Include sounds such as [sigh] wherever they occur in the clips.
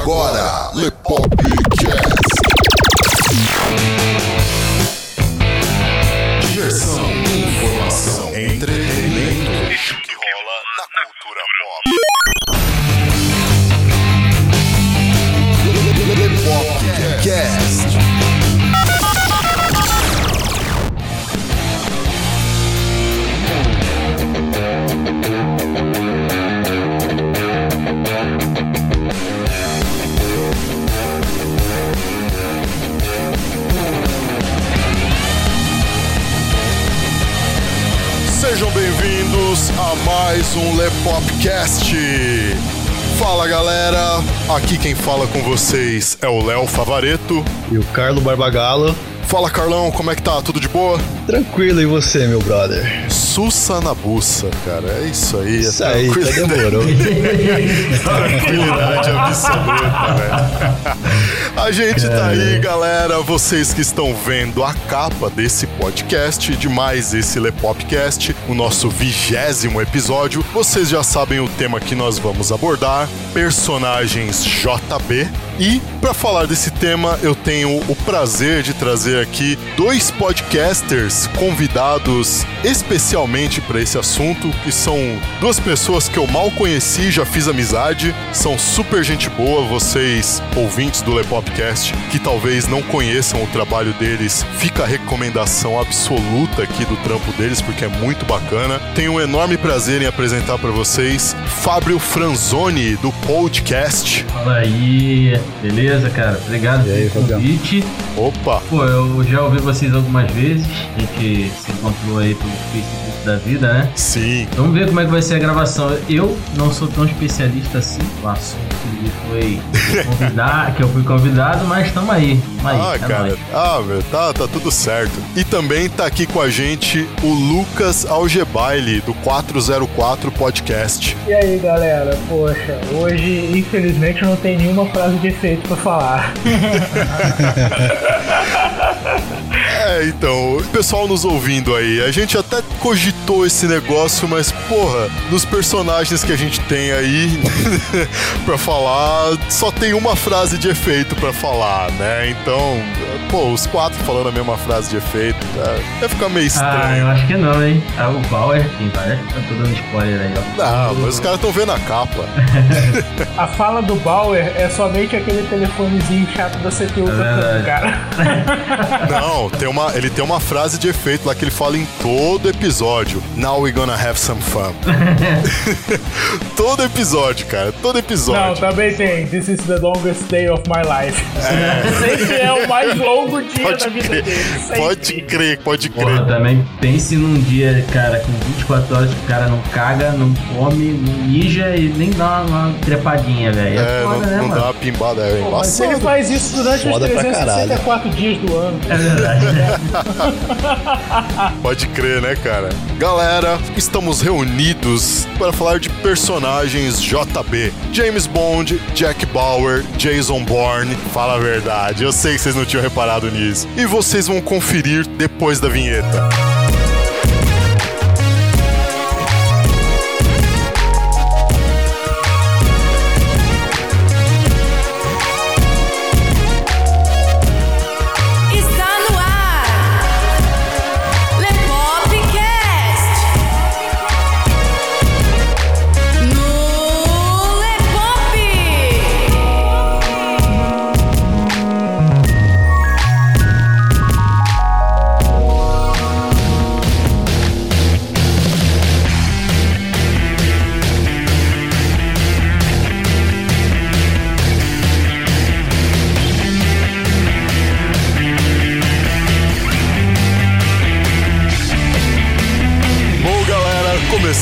agora, Lepopcast. Fala com vocês é o Léo Favareto. E o Carlo Barbagalo. Fala Carlão, como é que tá? Tudo de boa? Tranquilo, e você, meu brother? Sussa na buça, cara. É isso aí. Isso é aí, tá demorou. [laughs] Tranquilidade absoluta, velho. A gente tá aí, galera. Vocês que estão vendo a capa desse podcast, de mais esse Lepopcast, o nosso vigésimo episódio, vocês já sabem o tema que nós vamos abordar: personagens JB. E para falar desse tema, eu tenho o prazer de trazer aqui dois podcasters convidados especialmente para esse assunto, que são duas pessoas que eu mal conheci, já fiz amizade, são super gente boa, vocês ouvintes do Lepopcast, que talvez não conheçam o trabalho deles, fica a recomendação absoluta aqui do trampo deles, porque é muito bacana. Tenho um enorme prazer em apresentar para vocês Fábio Franzoni do podcast. Fala aí, beleza, cara? Obrigado E aí, pelo convite. Opa, Pô, eu já ouvi vocês algumas vezes. A gente se encontrou aí pelo Facebook da vida, né? sim. Vamos ver como é que vai ser a gravação. Eu não sou tão especialista assim no assunto que foi convidar, [laughs] que eu fui convidado, mas estamos aí. Tamo aí, Ah, é cara, nóis. ah, meu, tá, tá tudo certo. E também tá aqui com a gente o Lucas Algebaile, do 404 Podcast. E aí galera, poxa, hoje infelizmente não tem nenhuma frase de efeito pra falar. [laughs] É, então, o pessoal nos ouvindo aí, a gente até cogitou esse negócio, mas porra, dos personagens que a gente tem aí [laughs] pra falar, só tem uma frase de efeito pra falar, né? Então, pô, os quatro falando a mesma frase de efeito, é, vai ficar meio Ah, eu estranho. acho que não, hein? Ah, o Bauer, tem várias. Eu tô dando spoiler aí, ó. Não, mas os caras estão vendo a capa. [laughs] [laughs] A fala do Bauer é somente aquele telefonezinho chato da CPU É cara. Não, tem uma, ele tem uma frase de efeito lá que ele fala em todo episódio. Now we gonna have some fun. [laughs] todo episódio, cara. Todo Não, episódio. também tem. This is the longest day of my life. [laughs] Sempre é o mais longo dia Pode da vida crer, dele. sempre. pode crer, pode Porra, crer. também pense num dia, cara, com 24 horas que o cara não caga, não come, não mija e nem dá uma, uma trepadinha, velho. É, não, foda, né, não dá mano? uma pimbada, é Pô, Mas ele embaçado. faz isso durante Foda os pra 364 dias do ano. É verdade. [laughs] [laughs] Pode crer, né, cara? Galera, estamos reunidos para falar de personagens JB. James Bond, Jack Bauer, Jason Bourne. Fala a verdade, eu sei que vocês não tinham reparado nisso. E vocês vão conferir depois da vinheta.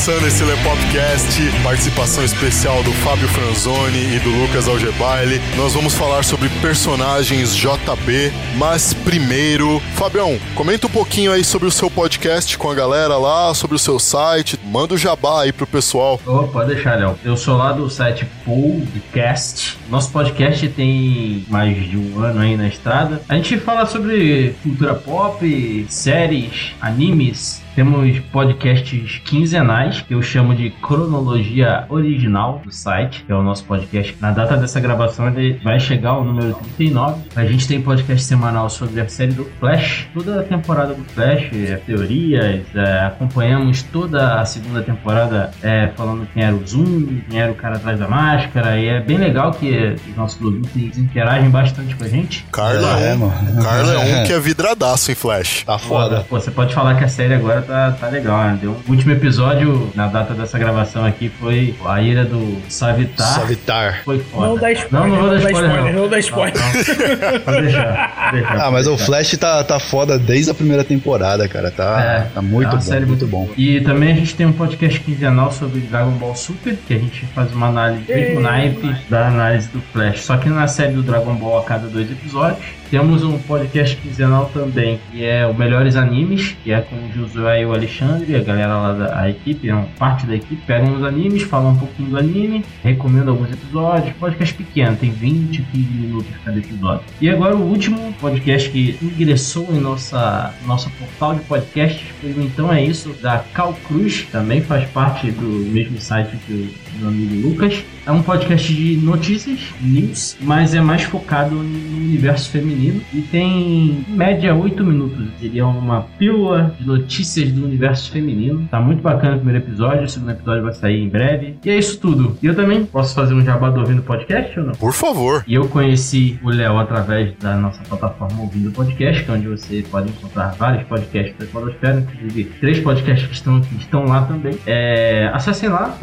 Alexa. Começando esse Lepopcast, participação especial do Fábio Franzoni e do Lucas Algebaile. Nós vamos falar sobre personagens JB, mas primeiro, Fabião, comenta um pouquinho aí sobre o seu podcast com a galera lá, sobre o seu site, manda o jabá aí pro pessoal. Ô, pode deixar, Léo. Eu sou lá do site Podcast. Nosso podcast tem mais de um ano aí na estrada. A gente fala sobre cultura pop, séries, animes, Temos podcasts quinzenais, que eu chamo de cronologia original do site, que é o nosso podcast. Na data dessa gravação ele vai chegar ao número 39. A gente tem podcast semanal sobre a série do Flash, toda a temporada do Flash, é, teorias, é, acompanhamos toda a segunda temporada é, falando quem era o Zoom, quem era o cara atrás da máscara, e é bem legal que os nossos ouvintes interagem bastante com a gente. Carla É, é, um, mano. Carla é um que é vidradaço em Flash. Tá foda. Pô, você pode falar que a série agora tá, tá legal, né? Deu- O último episódio, na data dessa gravação aqui, foi a ira do Savitar. Savitar. Foi foda. Não dá spoiler, Não, não vou dar spoiler, não. não dá spoiler. Não, não. Pode deixar, Ah, mas o. Flash tá, tá foda desde a primeira temporada, cara. Tá, É, tá muito é bom, série muito bom. E também a gente tem um podcast quinzenal sobre Dragon Ball Super, que a gente faz uma análise do naipe da análise do Flash. Só que na série do Dragon Ball a cada dois episódios. Temos um podcast quinzenal também, que é o Melhores Animes, que é com o Josué e o Alexandre, a galera lá da equipe, é uma parte da equipe, pegam os animes, falam um pouquinho do anime, recomendo alguns episódios. Podcast pequeno, tem 20, 15 minutos cada episódio. E agora o último podcast que ingressou em nossa nosso portal de podcasts Então É Isso, da Cal Cruz, também faz parte do mesmo site que o meu amigo Lucas. É um podcast de notícias, news, mas é mais focado no universo feminino e tem em média 8 minutos. Seria uma pílula de notícias do universo feminino. Tá muito bacana o primeiro episódio, o segundo episódio vai sair em breve. E é isso tudo. E eu também posso fazer um jabá do ouvindo podcast ou não? Por favor. E eu conheci o Léo através da nossa plataforma Ouvindo Podcast, que é onde você pode encontrar vários podcasts da Podosfera, inclusive três podcasts que estão aqui estão lá também. É, acessem lá,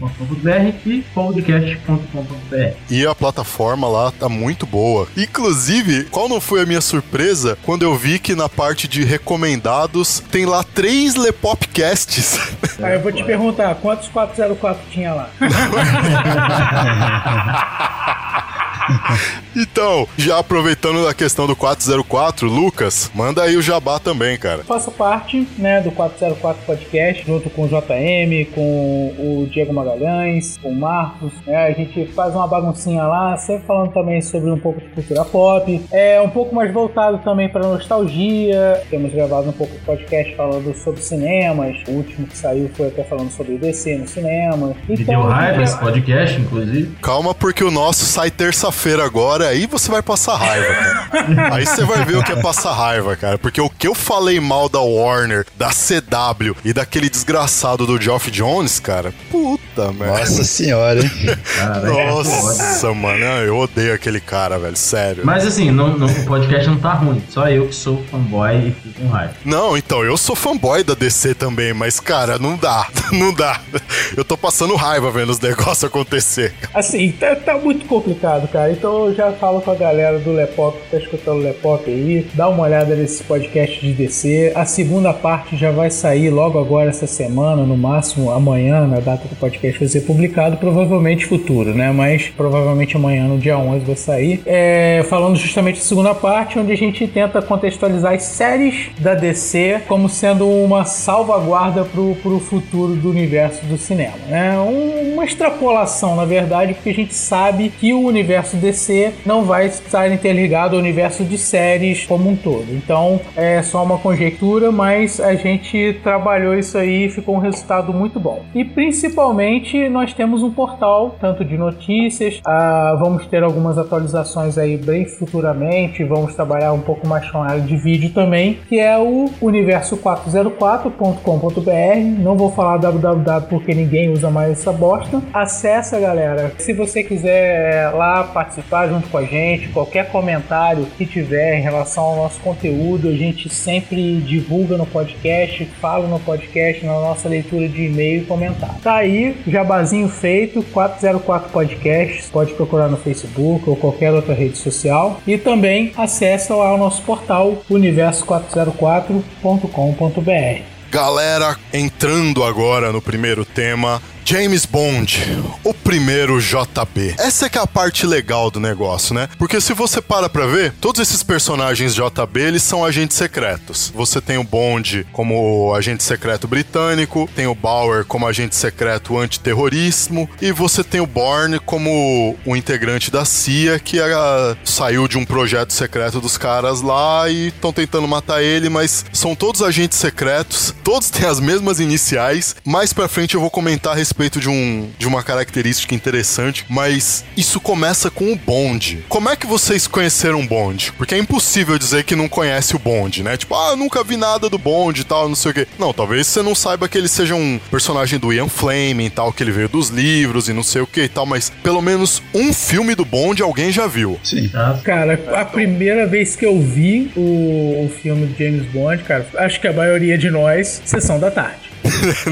ouvindopodcast.com.br e podcast.com.br. E a plataforma lá tá muito boa. Inclusive, qual não foi a minha surpresa quando eu vi que na parte de recomendados tem lá três Lepopcasts. [laughs] Aí eu vou te perguntar, quantos 404 tinha lá? [laughs] então, já aproveitando a questão do 404, Lucas, manda aí o jabá também, cara. Faço parte né, do 404 Podcast, junto com o JM, com o Diego Magalhães, com o Marcos. né, a gente faz uma baguncinha lá, sempre falando também sobre um pouco de cultura pop. É um pouco mais voltado também para nostalgia. Temos gravado um pouco de podcast falando sobre cinemas. O último que saiu foi até falando sobre DC no cinema. Então, deu raiva gente- esse podcast, inclusive. Calma, porque o nosso sai terça-feira agora, aí você vai passar raiva, cara. [laughs] aí você vai ver o que é passar raiva, cara. Porque o que eu falei mal da Warner, da CW e daquele desgraçado do Geoff Jones, cara, puta merda. Nossa senhora, hein? Nossa, mano, eu odeio aquele cara, velho, sério. Mas assim, não, não- o podcast não tá ruim. Só eu que sou fanboy e fico com raiva. Não, então, eu sou fanboy da DC também, mas, cara, não dá, [laughs] não dá. Eu tô passando raiva vendo os negócios acontecer. Assim, tá, tá muito complicado, cara. Então eu já falo com a galera do Lepop que tá escutando o Lepop aí. Dá uma olhada nesse podcast de DC. A segunda parte já vai sair logo agora essa semana, no máximo amanhã, na data que o podcast vai ser publicado. Provavelmente futuro, né? Mas provavelmente amanhã, no dia 11, vai sair. É, falando justamente da segunda parte, onde a gente tenta contextualizar as séries da DC como sendo uma salvaguarda pro, pro futuro do universo do cinema, né? Um- uma extrapolação, na verdade, porque a gente sabe que o universo DC não vai estar interligado ao universo de séries como um todo. Então, é só uma conjectura, mas a gente trabalhou isso aí e ficou um resultado muito bom. E principalmente nós temos um portal, tanto de notícias, ah, vamos ter algumas atualizações aí bem futuramente, vamos trabalhar um pouco mais com a área de vídeo também, que é o universo404.com.br. Não vou falar www porque ninguém usa mais essa bosta. Acessa, galera. Se você quiser lá participar junto com a gente, qualquer comentário que tiver em relação ao nosso conteúdo, a gente sempre divulga no podcast, fala no podcast, na nossa leitura de e-mail e comentário. Tá aí, jabazinho feito, 404 Podcasts, pode procurar no Facebook ou qualquer outra rede social. E também acessa lá o nosso portal universo404.com.br. Galera, entrando agora no primeiro tema, James Bond, o primeiro JB. Essa é que é a parte legal do negócio, né? Porque se você para pra ver, todos esses personagens JB, eles são agentes secretos. Você tem o Bond como agente secreto britânico, tem o Bauer como agente secreto antiterrorismo, e você tem o Bourne como o integrante da CIA que ah, saiu de um projeto secreto dos caras lá e estão tentando matar ele, mas são todos agentes secretos, todos têm as mesmas iniciais. Mais pra frente eu vou comentar a respeito de, um, de uma característica interessante, mas isso começa com o Bond. Como é que vocês conheceram o Bond? Porque é impossível dizer que não conhece o Bond, né? Tipo, ah, eu nunca vi nada do Bond e tal, não sei o quê. Não, talvez você não saiba que ele seja um personagem do Ian Fleming e tal, que ele veio dos livros e não sei o que e tal, mas pelo menos um filme do Bond alguém já viu. Sim. Tá? Cara, a primeira vez que eu vi o, o filme do James Bond, cara, acho que a maioria de nós, sessão da tarde.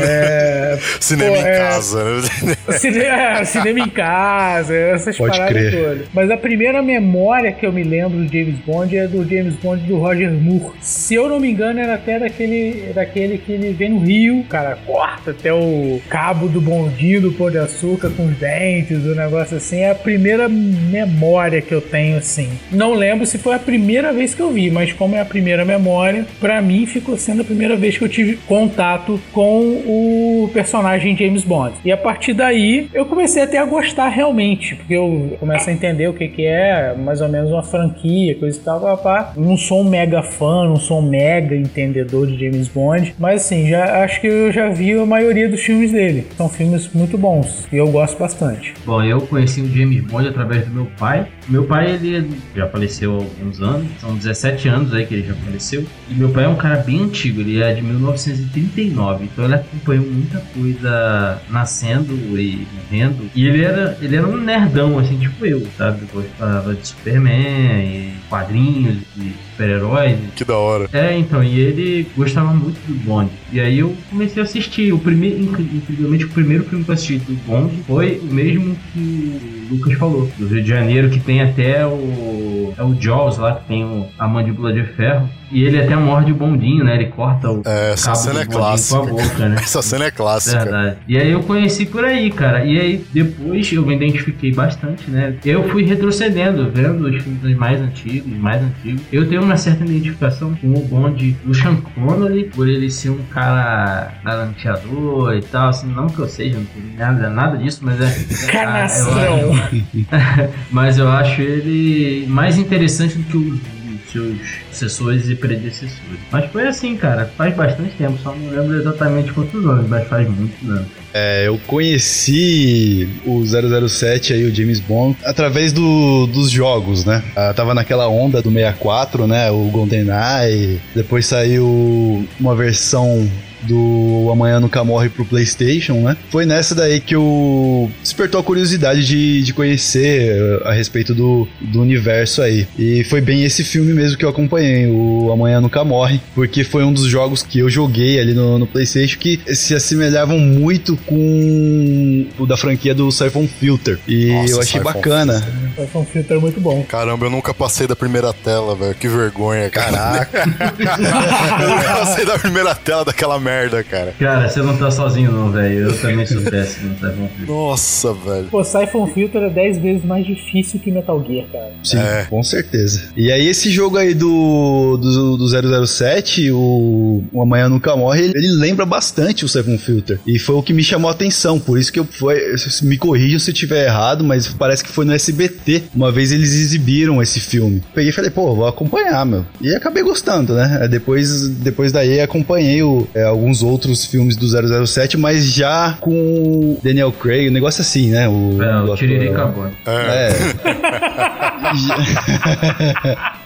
É, [laughs] Cinema Pô, em é. casa, né? [laughs] Cine- é, cinema em casa, essas Pode paradas crer. todas. Mas a primeira memória que eu me lembro do James Bond é do James Bond do Roger Moore. Se eu não me engano, era até daquele, daquele que ele vem no Rio, cara, corta até o cabo do bondinho do Pão de Açúcar com os dentes, o negócio assim. É a primeira memória que eu tenho, assim. Não lembro se foi a primeira vez que eu vi, mas como é a primeira memória, pra mim ficou sendo a primeira vez que eu tive contato com o personagem James Bond. E a partir daí eu comecei até a gostar realmente, porque eu começo a entender o que, que é mais ou menos uma franquia, coisa e tal, pá, pá. Não sou um mega fã, não sou um mega entendedor de James Bond, mas assim, já acho que eu já vi a maioria dos filmes dele. São filmes muito bons e eu gosto bastante. Bom, eu conheci o James Bond através do meu pai. Meu pai, ele já faleceu há alguns anos, são 17 anos aí que ele já faleceu. E meu pai é um cara bem antigo, ele é de 1939, então ele acompanhou muita coisa nascendo e morrendo. E ele era, ele era um nerdão, assim, tipo eu, sabe? Gostava de Superman, e quadrinhos, e super-heróis. Que da hora. É, então, e ele gostava muito do Bond. E aí eu comecei a assistir. O primeiro, incri- incrivelmente, o primeiro filme que eu assisti do Bond foi o mesmo que Lucas falou, do Rio de Janeiro, que tem até o. É o Jaws lá, que tem o- a mandíbula de ferro. E ele até morde o bondinho, né? Ele corta o É, essa cabo cena do é clássica. com a boca, né? Essa cena é clássica. Verdade. E aí eu conheci por aí, cara. E aí depois eu me identifiquei bastante, né? Eu fui retrocedendo, vendo os filmes mais antigos, mais antigos. Eu tenho uma certa identificação com o Bond do Sean Connery, por ele ser um cara galanteador e tal. Assim, não que eu seja, não tenho nada, nada disso, mas é. Canastrão. mas eu acho ele mais interessante do que os seus sucessores e predecessores. Mas foi assim, cara. Faz bastante tempo, só não lembro exatamente quantos anos, mas faz muitos anos. É, eu conheci o 007 aí, o James Bond, através do, dos jogos, né? Ah, tava naquela onda do 64, né? O GoldenEye. Depois saiu uma versão do Amanhã Nunca Morre pro PlayStation, né? Foi nessa daí que eu despertou a curiosidade de, de conhecer eh, a respeito do, do universo aí. E foi bem esse filme mesmo que eu acompanhei, o Amanhã Nunca Morre, porque foi um dos jogos que eu joguei ali no, no PlayStation que se assemelhavam muito com o da franquia do Siphon Filter. E Nossa, eu achei Siphon bacana. Foi um filtro muito bom. Caramba, eu nunca passei da primeira tela, velho. Que vergonha, cara. Caraca. [laughs] eu nunca passei da primeira tela daquela merda, cara. Cara, você não tá sozinho não, velho. Eu também sou péssimo, tá bom? Nossa, velho. Pô, Siphon Filter é 10 vezes mais difícil que Metal Gear, cara. Sim, É. com certeza. E aí esse jogo aí do, do, do 007, o, o Amanhã Nunca Morre, ele, ele lembra bastante o Seven Filter. E foi o que me chamou a atenção, por isso que eu foi, me corrijam se eu estiver errado, mas parece que foi no SBT. Uma vez eles exibiram esse filme. Peguei e falei, pô, vou acompanhar, meu. E acabei gostando, né? Depois, depois daí acompanhei o- é, alguns outros filmes do 007, mas já com o Daniel Craig, um negócio assim, né? O, É, o o Tiririca. É, É. [laughs] [laughs]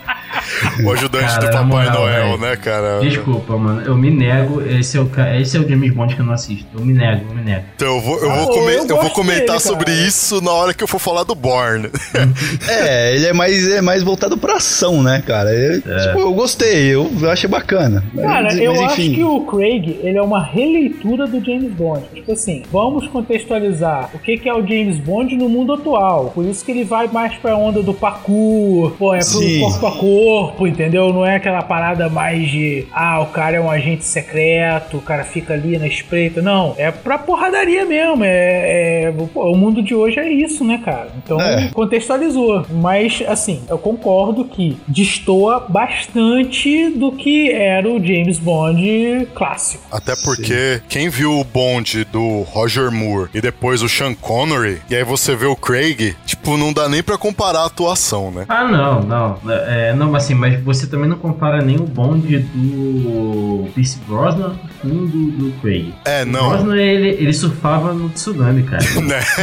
[laughs] o ajudante Cara, do Papai moral, Noel, velho. né, cara? Desculpa, mano. Eu me nego. Esse é o, esse é o James Bond que eu não assisto. Eu me nego, eu me nego. Então eu vou, eu Ah, vou, come- eu eu vou comentar dele, sobre isso na hora que eu for falar do Born. [laughs] [laughs] É, ele é mais, é mais voltado pra ação, né, cara? Eu, tipo, eu gostei, eu achei bacana. Cara, Mas- eu mas, acho que o Craig, ele é uma releitura do James Bond. Tipo assim, vamos contextualizar o que, que é o James Bond no mundo atual. Por isso que ele vai mais pra onda do parkour, pô, é pro Sim. corpo a corpo, corpo, entendeu? Não é aquela parada mais de ah, o cara é um agente secreto, o cara fica ali na espreita. Não, é pra porradaria mesmo. É, é- pô, o mundo de hoje é isso, né, cara? Então É. contextualizou. Mas, assim, eu concordo que destoa bastante do que era o James Bond clássico. Até porque quem viu o Bond do Roger Moore e depois o Sean Connery, e aí você vê o Craig, tipo, não dá nem pra comparar a atuação, né? Ah, não, não. É, não, assim, mas você também não compara nem o bonde do Pierce Brosnan com o do, do Craig. É, O não. Brosnan, ele, ele surfava no tsunami, cara. [laughs] né? [laughs]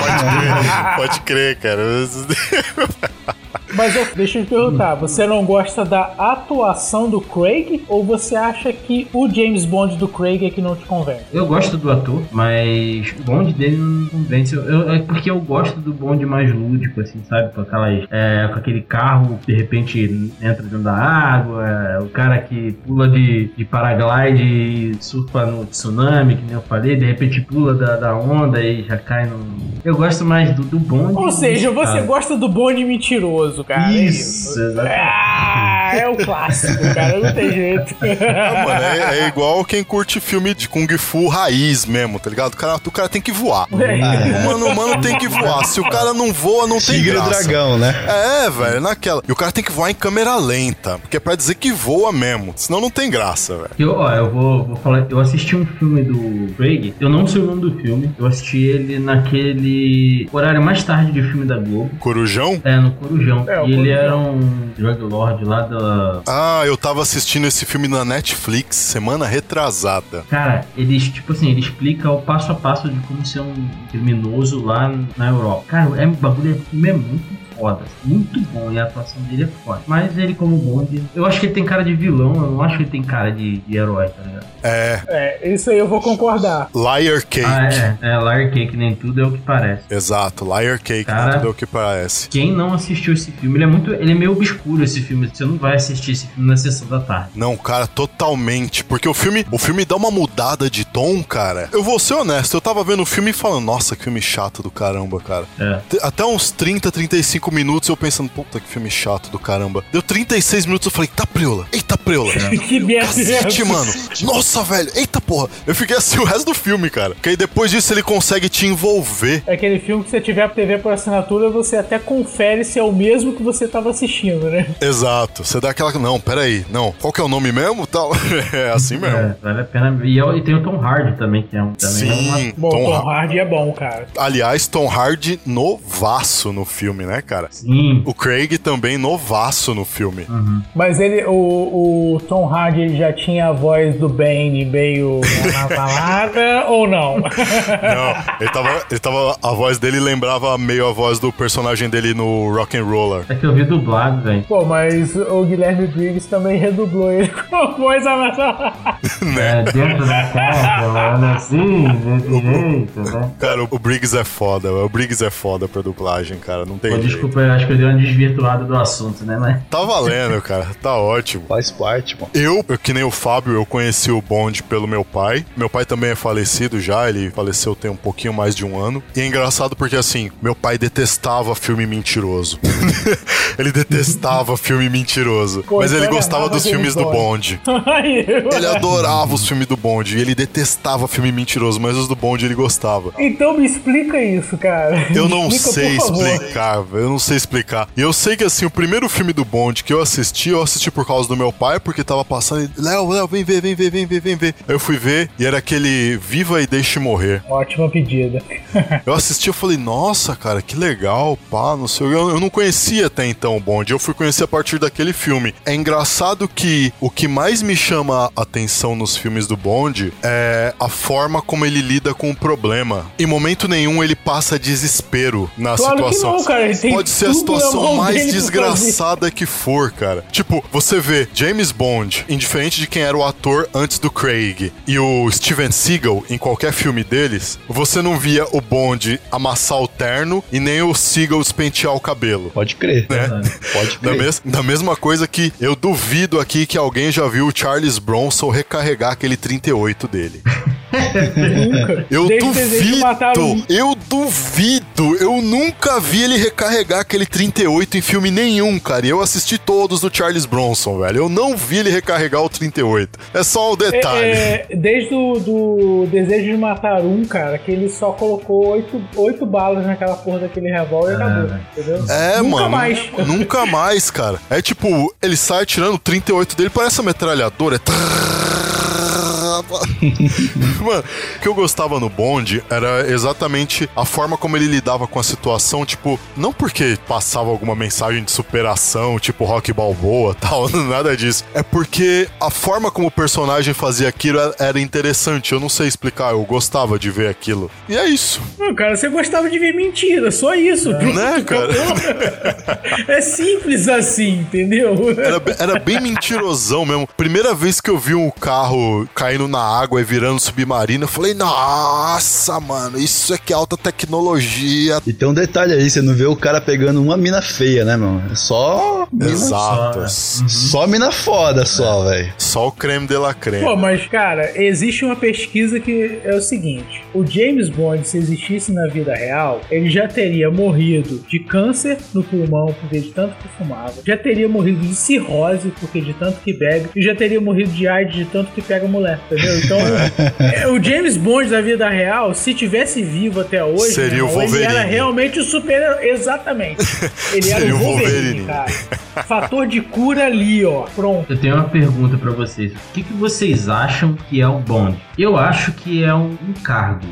pode crer, pode crer, cara. Mas eu, deixa eu te perguntar, você não gosta da atuação do Craig ou você acha que o James Bond do Craig é que não te convence? Eu gosto do ator, mas o bonde dele não convence. Eu, eu- é porque eu gosto do bonde mais lúdico, assim, sabe? Com aquelas. é, com aquele carro que de repente entra dentro da água, é, o cara que pula de, de paraglide e surfa no tsunami, que nem eu falei, de repente pula da, da onda e já cai no. Eu gosto mais do, do bonde. Ou seja, você cara. gosta do Bond mentiroso, cara. é Isso, exatamente. Ah, é o clássico, cara. Não tem jeito. Ah, mano, é, é igual quem curte filme de Kung Fu raiz mesmo, tá ligado? O cara, o cara tem que voar. O mano, o mano tem que voar. Se o cara não voa, não tem Tigre e graça. dragão, né? É, velho, naquela. E o cara tem que voar em câmera lenta, porque é pra dizer que voa mesmo. Senão não tem graça, velho. Eu, ó, eu vou, vou falar. Eu assisti um filme do Craig. Eu não sei o nome do filme. Eu assisti ele naquele horário mais tarde de filme da Globo. Corujão? É, no Corujão. É, e ele Corujão. era um drug lord lá Ah, eu tava assistindo esse filme na Netflix semana retrasada. Cara, eles, tipo assim, ele explica o passo a passo de como ser um criminoso lá na Europa. Cara, é, o bagulho é, é muito foda. Muito bom e a atuação dele é foda. Mas ele, como Bond, eu acho que ele tem cara de vilão, eu não acho que ele tem cara de, de herói, tá ligado? É, É, isso aí eu vou concordar. Liar Cake. Ah, é. É, Larry Cake, nem tudo é o que parece. Exato, Liar Cake, Cara. tudo é o que parece. Quem não assistiu esse filme, ele é muito. Ele é meio obscuro esse filme. Você não vai assistir esse filme na sessão da tarde. Não, cara, totalmente. Porque o filme, o filme dá uma mudada de tom, cara. Eu vou ser honesto, eu tava vendo o filme e falando, nossa, que filme chato do caramba, cara. É. Até uns 30, 35 minutos eu pensando, puta, que filme chato do caramba. Deu 36 minutos eu falei, eita preula, eita preula. [laughs] que merda é Cacete, mano. Nossa, velho. Eita porra. Eu fiquei assim o resto do filme, cara. Que aí depois disso ele consegue te envolver. É aquele filme que você tiver TV por assinatura, você até confere se é o mesmo que você tava assistindo, né? Exato. Você dá aquela. Não, peraí. Não. Qual que é o nome mesmo? Tal. [laughs] É assim mesmo. É, vale a pena. E, é- e tem o Tom Hardy também, que é um. Também é uma- Sim. Bom, Tom Tom, Har- Hardy é bom, cara. Aliás, Tom Hardy novaço no filme, né, cara? Sim. O Craig também novaço no filme. Mas ele, o, o Tom Hardy já tinha a voz do Bane meio nasalada [laughs] ou não? [laughs] Não, ele tava, ele tava. A voz dele lembrava meio a voz do personagem dele no Rock and Roller. É que eu vi dublado, velho. Pô, mas o Guilherme Briggs também redublou ele [laughs] com a voz anasalada. É, dentro da casa, olha assim, desse jeito, né? Cara, o Briggs é foda. O Briggs é foda pra dublagem, cara. Não tem Pô, jeito. Desculpa, eu acho que eu dei uma desvirtuada do assunto, né? Mas. Tá valendo, cara. Tá ótimo. Faz parte, mano. Eu, eu, que nem o Fábio, eu conheci o Bond pelo meu pai. Meu pai também é falecido já, ele faleceu tem um pouquinho mais de um ano. E é engraçado porque, assim, meu pai detestava filme mentiroso. [laughs] ele detestava filme mentiroso. Pô, mas então ele ele gostava dos filmes do Bond. [laughs] Ele adorava os filmes do Bond. E ele detestava filme mentiroso, mas os do Bond ele gostava. Então me explica isso, cara. Eu não explica, sei explicar, velho, eu não sei explicar. E eu sei que assim, o primeiro filme do Bond que eu assisti, eu assisti por causa do meu pai, porque tava passando, e, Léo, Léo, vem ver, vem ver, vem ver, vem ver. Aí eu fui ver e era aquele Viva e Deixe Morrer. Ótima pedida. [laughs] Eu assisti e falei, nossa, cara, que legal, pá, não sei. Eu, eu não conhecia até então o Bond, eu fui conhecer a partir daquele filme. É engraçado que o que mais me chama a atenção nos filmes do Bond é a forma como ele lida com o problema. Em momento nenhum ele passa desespero na Claro que situação. não, cara, ele tem Pode ser a na situação mais desgraçada que for, cara. Tipo, você vê James Bond, indiferente de quem era o ator antes do Craig, e o Steven Seagal em qualquer filme deles, você não via o Bond amassar o terno e nem o Seagal despentear o cabelo. Pode crer. Né? Pode [laughs] Da, crer. mes da mesma coisa que eu duvido aqui que alguém já viu o Charles Bronson recarregar aquele 38 dele. Nunca. Eu Desde o desejo de matar um. duvido, eu duvido, eu nunca vi ele recarregar aquele 38 em filme nenhum, cara. E eu assisti todos do Charles Bronson, velho. Eu não vi ele recarregar o 38. É só um detalhe. É, é, desde o do Desejo de Matar Um, cara, que ele só colocou oito, oito balas naquela porra daquele revólver e acabou. velho. Entendeu? É, Nunca mano. mais. Nunca mais, cara. É tipo, ele sai tirando o 38 dele, parece uma metralhadora. É [laughs] Mano, o que eu gostava no Bond era exatamente a forma como ele lidava com a situação, tipo, não porque passava alguma mensagem de superação, tipo Rock Balboa [laughs] tal, nada disso. É porque a forma como o personagem fazia aquilo era- interessante. Eu não sei explicar, eu gostava de ver aquilo. E é isso. Não, cara, você gostava de ver mentira, só isso. Pronto, Né, cara? [laughs] É simples assim, entendeu? Era, era bem mentirosão mesmo. Primeira vez que eu vi um carro caindo na água e virando submarino, eu falei, nossa, mano, isso é que é alta tecnologia. E tem um detalhe aí, você não vê o cara pegando uma mina feia, né, meu? É só. Mina, Exato. Só mina foda, só, velho. Só o creme de la creme. Pô, mas, cara, existe uma pesquisa que é o seguinte: o James Bond, se existisse na vida real, ele já teria morrido de câncer no pulmão, porque de tanto que fumava, já teria morrido de cirrose, porque de tanto que bebe, e já teria morrido de AIDS de tanto que pega mulher, entendeu? Então, [laughs] o James Bond da vida real, se tivesse vivo até hoje, Seria meu o irmão, ele era Wolverine. realmente o super. Exatamente. [laughs] Ele era Seria o o Wolverine, Wolverine. cara. Fator de cura ali, ó. Pronto. Eu tenho uma pergunta pra vocês. O que, que vocês acham que é o Bond? Eu acho que é um, um cargo.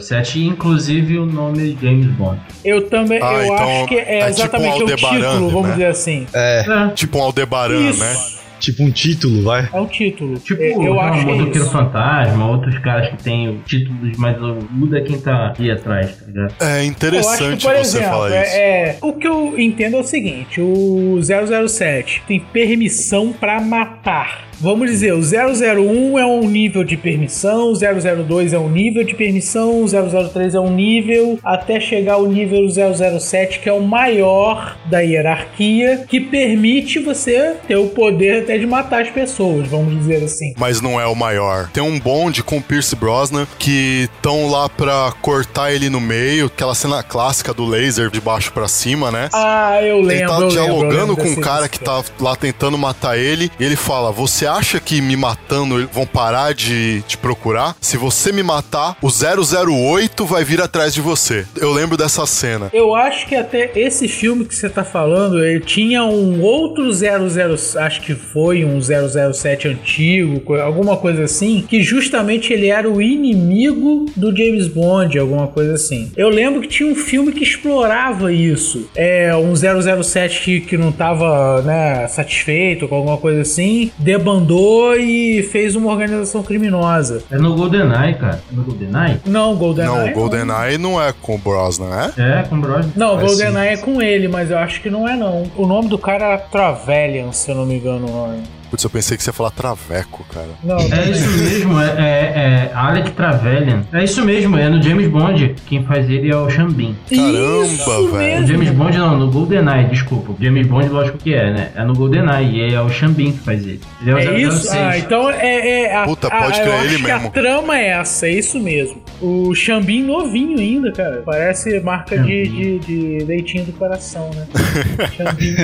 007 e inclusive o nome é James Bond. Eu também, Ah, eu então acho que é, é tipo exatamente um o título, vamos né? dizer assim. É, É, Tipo um Aldebaran, Isso. né? Tipo um título, vai. É o título. tipo É, eu o acho que é Motoqueiro isso. Fantasma, outros caras que têm títulos, mas muda quem tá ali atrás, tá ligado? É Eu acho que, interessante por você exemplo, falar é- isso. é, o que eu entendo é o seguinte: o 007 tem permissão pra matar. Vamos dizer, o 001 é um nível de permissão, o 002 é um nível de permissão, o 003 é um nível, até chegar ao nível 007, que é o maior da hierarquia, que permite você ter o poder até de matar as pessoas, vamos dizer assim. Mas não é o maior. Tem um bonde com o Pierce Brosnan que estão lá pra cortar ele no meio, aquela cena clássica do laser de baixo pra cima, né? Ah, eu lembro. Ele tá lembro, dialogando lembro com o dessa cara que tá lá tentando matar ele. E ele fala: Você acha que me matando vão parar de te procurar? Se você me matar, o 008 vai vir atrás de você. Eu lembro dessa cena. Eu acho que até esse filme que você tá falando, ele tinha um outro 00, acho que foi um 007 antigo, alguma coisa assim, que justamente ele era o inimigo do James Bond, alguma coisa assim. Eu lembro que tinha um filme que explorava isso. É um 007 que, que não tava, né, satisfeito com alguma coisa assim, debandou e fez uma organização criminosa. É no GoldenEye, cara. É no GoldenEye? Não, GoldenEye. não, o GoldenEye não é com o Brosnan, é? É, com Brosnan. Não, o É, GoldenEye é com ele, mas eu acho que não é não. O nome do cara era Travelian, se eu não me engano o nome. Putz, eu pensei que você ia falar Traveco, cara. Não, É isso mesmo, é, é, é Alec. É isso mesmo, é no James Bond. Quem faz ele é o Xambin. Caramba, Isso velho. O James Bond não, no GoldenEye, desculpa. James Bond, lógico que é, né? É no GoldenEye e é o Xambin que faz ele. Ele é o É isso? 006. Ah, então é. é a, Puta, a- pode eu crer, acho ele que mesmo. A trama é essa, é isso mesmo. O Xambin novinho ainda, cara. Parece marca de, de, de leitinho do coração, né? [laughs] Xambin.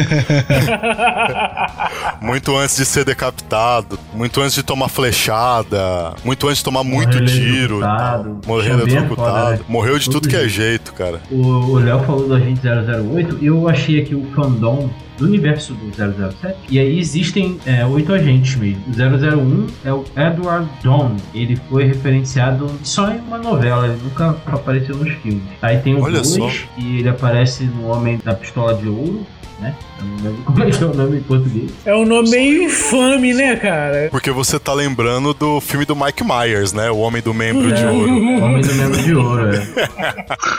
[laughs] Muito antes de ser decapitado, muito antes de tomar flechada, muito antes de tomar muito Morrer tiro. Morrer é eletrocutado. né? Morreu de tudo Todo que é jeito. cara. O Léo falou do Agente 008 e eu achei aqui o fandom do universo do 007. E aí existem é, oito agentes mesmo. O 001 é o Edward Dawn. Ele foi referenciado só em uma novela, ele nunca apareceu nos filmes. Aí tem o Olha 2, só. e ele aparece no Homem da Pistola de Ouro, né? Eu não lembro como é que é o nome em português. É um nome meio infame, né, cara? Porque você tá lembrando do filme do Mike Myers, né? O Homem do Membro de É, Ouro. o Homem do Membro de Ouro, é.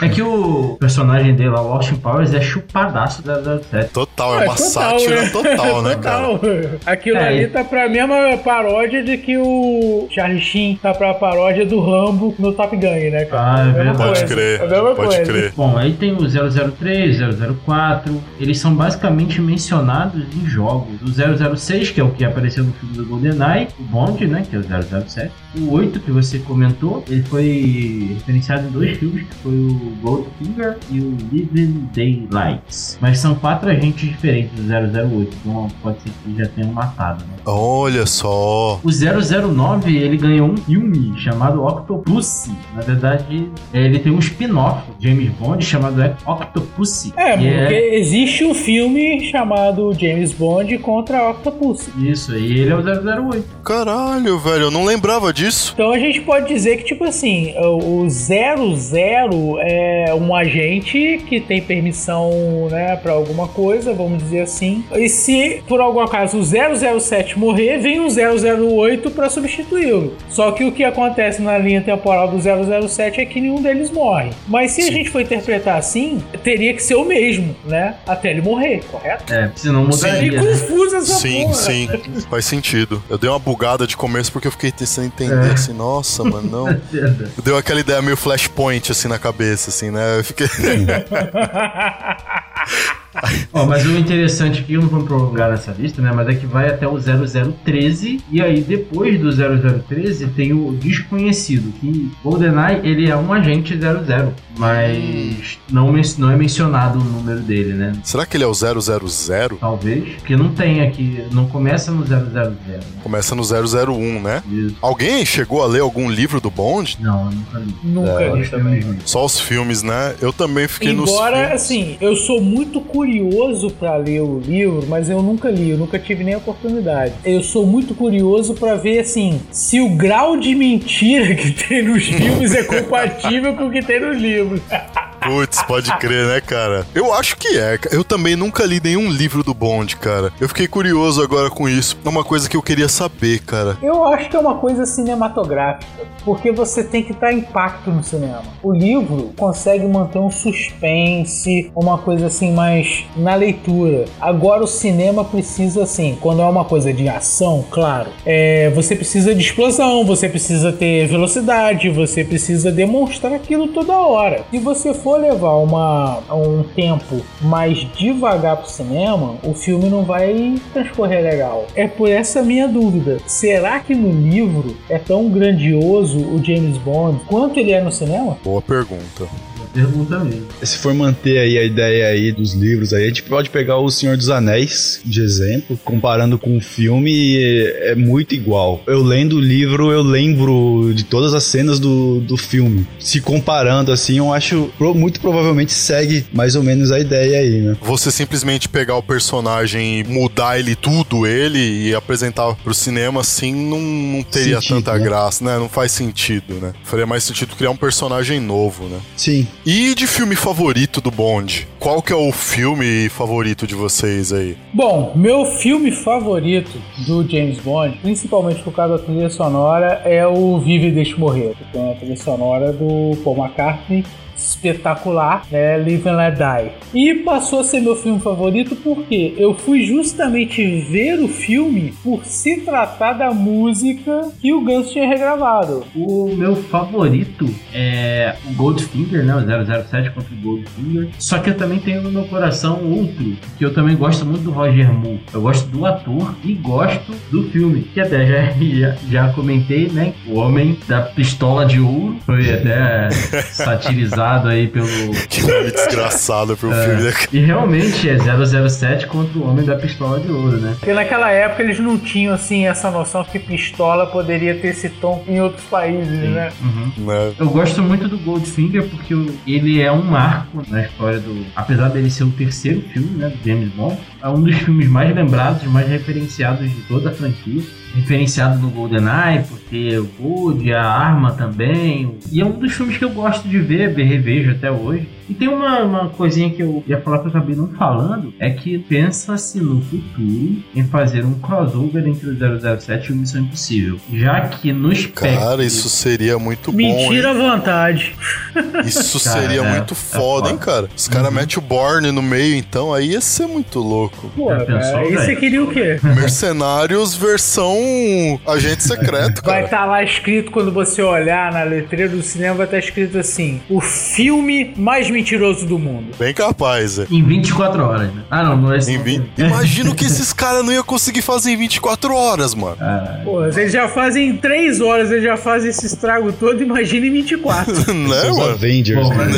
[laughs] É que o personagem dele lá, o Austin Powers, é chupadaço da 07. Total, é uma total, sátira né? total, né, [laughs] cara? Total. Aquilo É, ali tá pra mesma paródia de que o Charlie Sheen tá pra paródia do Rambo no Top Gun, né, cara? Ah, é mesma verdade. Pode crer, A mesma pode coisa. crer. Bom, aí tem o 003, 004, eles são basicamente mencionados em jogos. O 006, que é o que apareceu no filme do GoldenEye, o Bond, né, que é o 007, O 8 que você comentou, ele foi referenciado em dois filmes, que foi o Goldfinger e o Living Daylights. Mas são quatro agentes diferentes do 008, então pode ser que já tenham matado, né? Olha só. O 009, ele ganhou um filme chamado Octopussy. Na verdade, ele tem um spin-off, James Bond, chamado Octopussy. É, que porque existe um filme chamado James Bond contra a Octopus. Isso, e ele é o 008. Caralho, velho, eu não lembrava disso. Então a gente pode dizer que, tipo assim, o 00 é um agente que tem permissão, né, pra alguma coisa, vamos dizer assim. E se, por algum acaso, o 007 morrer, vem o 008 pra substituí-lo. Só que o que acontece na linha temporal do 007 é que nenhum deles morre. Mas se a gente for interpretar assim, teria que ser o mesmo, né, até ele morrer, correto? É, senão E mudaria. né? confusa essa Sim, porra. sim. [laughs] Faz sentido. Eu dei uma bugada de começo porque eu fiquei sem entender, assim, nossa, mano, não. [laughs] Deu aquela ideia meio flashpoint, assim, na cabeça, assim, né? Eu fiquei... [laughs] Ó, mas o interessante aqui, não vamos prolongar nessa lista, né? Mas é que vai até o 0013 e aí depois do 0013 tem o desconhecido, que GoldenEye ele é um agente 00, mas não, não é mencionado o número dele, né? Será que ele é o 000? Talvez, porque não tem aqui, não começa no 000, né? Começa no 001, né? Isso. Alguém chegou a ler algum livro do Bond? Não, eu nunca li. Nunca É, li também. Só os filmes, né? Eu também fiquei nos Embora, assim, eu sou muito curioso pra ler o livro, mas eu nunca li, eu nunca tive nem a oportunidade. Eu sou muito curioso pra ver, assim, se o grau de mentira [laughs] que tem nos filmes é compatível com o que tem nos livros. [laughs] Putz, pode crer, né, cara? Eu acho que é. Eu também nunca li nenhum livro do Bond, cara. Eu fiquei curioso agora com isso. É uma coisa que eu queria saber, cara. Eu acho que é uma coisa cinematográfica, porque você tem que dar impacto no cinema. O livro consegue manter um suspense, uma coisa assim mais na leitura. Agora o cinema precisa assim, quando é uma coisa de ação, claro, é, você precisa de explosão, você precisa ter velocidade, você precisa demonstrar aquilo toda hora. Se você for levar uma, um tempo mais devagar pro cinema, o filme não vai transcorrer legal. É por essa minha dúvida. Será que no livro é tão grandioso o James Bond quanto ele é no cinema? Boa pergunta. Pergunta mesmo. Se for manter aí a ideia aí dos livros aí, a gente pode pegar o Senhor dos Anéis de exemplo, comparando com o filme, é, muito igual. Eu lendo o livro, eu lembro de todas as cenas do, do filme. Se comparando assim, eu acho muito provavelmente segue mais ou menos a ideia aí, né? Você simplesmente pegar o personagem e mudar ele tudo, ele, e apresentar pro cinema, assim, não, não teria Sentido, tanta né? graça, né? Não faz sentido, né? Faria mais sentido criar um personagem novo, né? Sim. E de filme favorito do Bond? Qual que é o filme favorito de vocês aí? Bom, meu filme favorito do James Bond, principalmente por causa da trilha sonora, é o Vive e Deixe Morrer, que tem a trilha sonora do Paul McCartney. Espetacular, né? Live and Let Die. E passou a ser meu filme favorito porque eu fui justamente ver o filme por se tratar da música que o Guns tinha regravado. O meu favorito é o Goldfinger, né? O 007 contra o Goldfinger. Só que eu também tenho no meu coração outro, que eu também gosto muito do Roger Moore. Eu gosto do ator e gosto do filme, que até já, já, já comentei, né? O Homem da Pistola de Ouro. Foi até [laughs] satirizado aí pelo... [laughs] Que nome desgraçado pro filme, né? E realmente é 007 contra o Homem da Pistola de Ouro, né? Porque naquela época eles não tinham assim essa noção que pistola poderia ter esse tom em outros países, né? Uhum. né? Eu gosto muito do Goldfinger porque ele é um marco na história do. Apesar dele ser o terceiro filme, né? Do James Bond, é um dos filmes mais lembrados, mais referenciados de toda a franquia. Referenciado no GoldenEye, por ter o Gold, a arma também. E é um dos filmes que eu gosto de ver, ver- revejo até hoje. E tem uma, uma coisinha que eu ia falar que eu acabei não falando: é que pensa-se no futuro em fazer um crossover entre o 007 e o Missão Impossível. Já que no espectro. Cara, isso seria muito bom, Mentira à vontade. [laughs] Isso Cara, seria é- muito é foda, hein, cara? Os caras Uhum. metem o Borne no meio, então, aí ia ser muito louco. Pô, Já pensou, cara, e velho? você queria o quê? Mercenários versão agente secreto, Vai cara. estar lá escrito quando você olhar na letreira do cinema, vai estar escrito assim: o filme mais mentiroso do mundo. Bem capaz, é. Em 24 horas, né? Ah, não, não é Em vi- Imagina o que esses caras não iam conseguir fazer em 24 horas, mano. Pô, eles já fazem em 3 horas, eles já fazem esse estrago todo, imagina em 24. [laughs] né, Os mano? Avengers, Bom, né?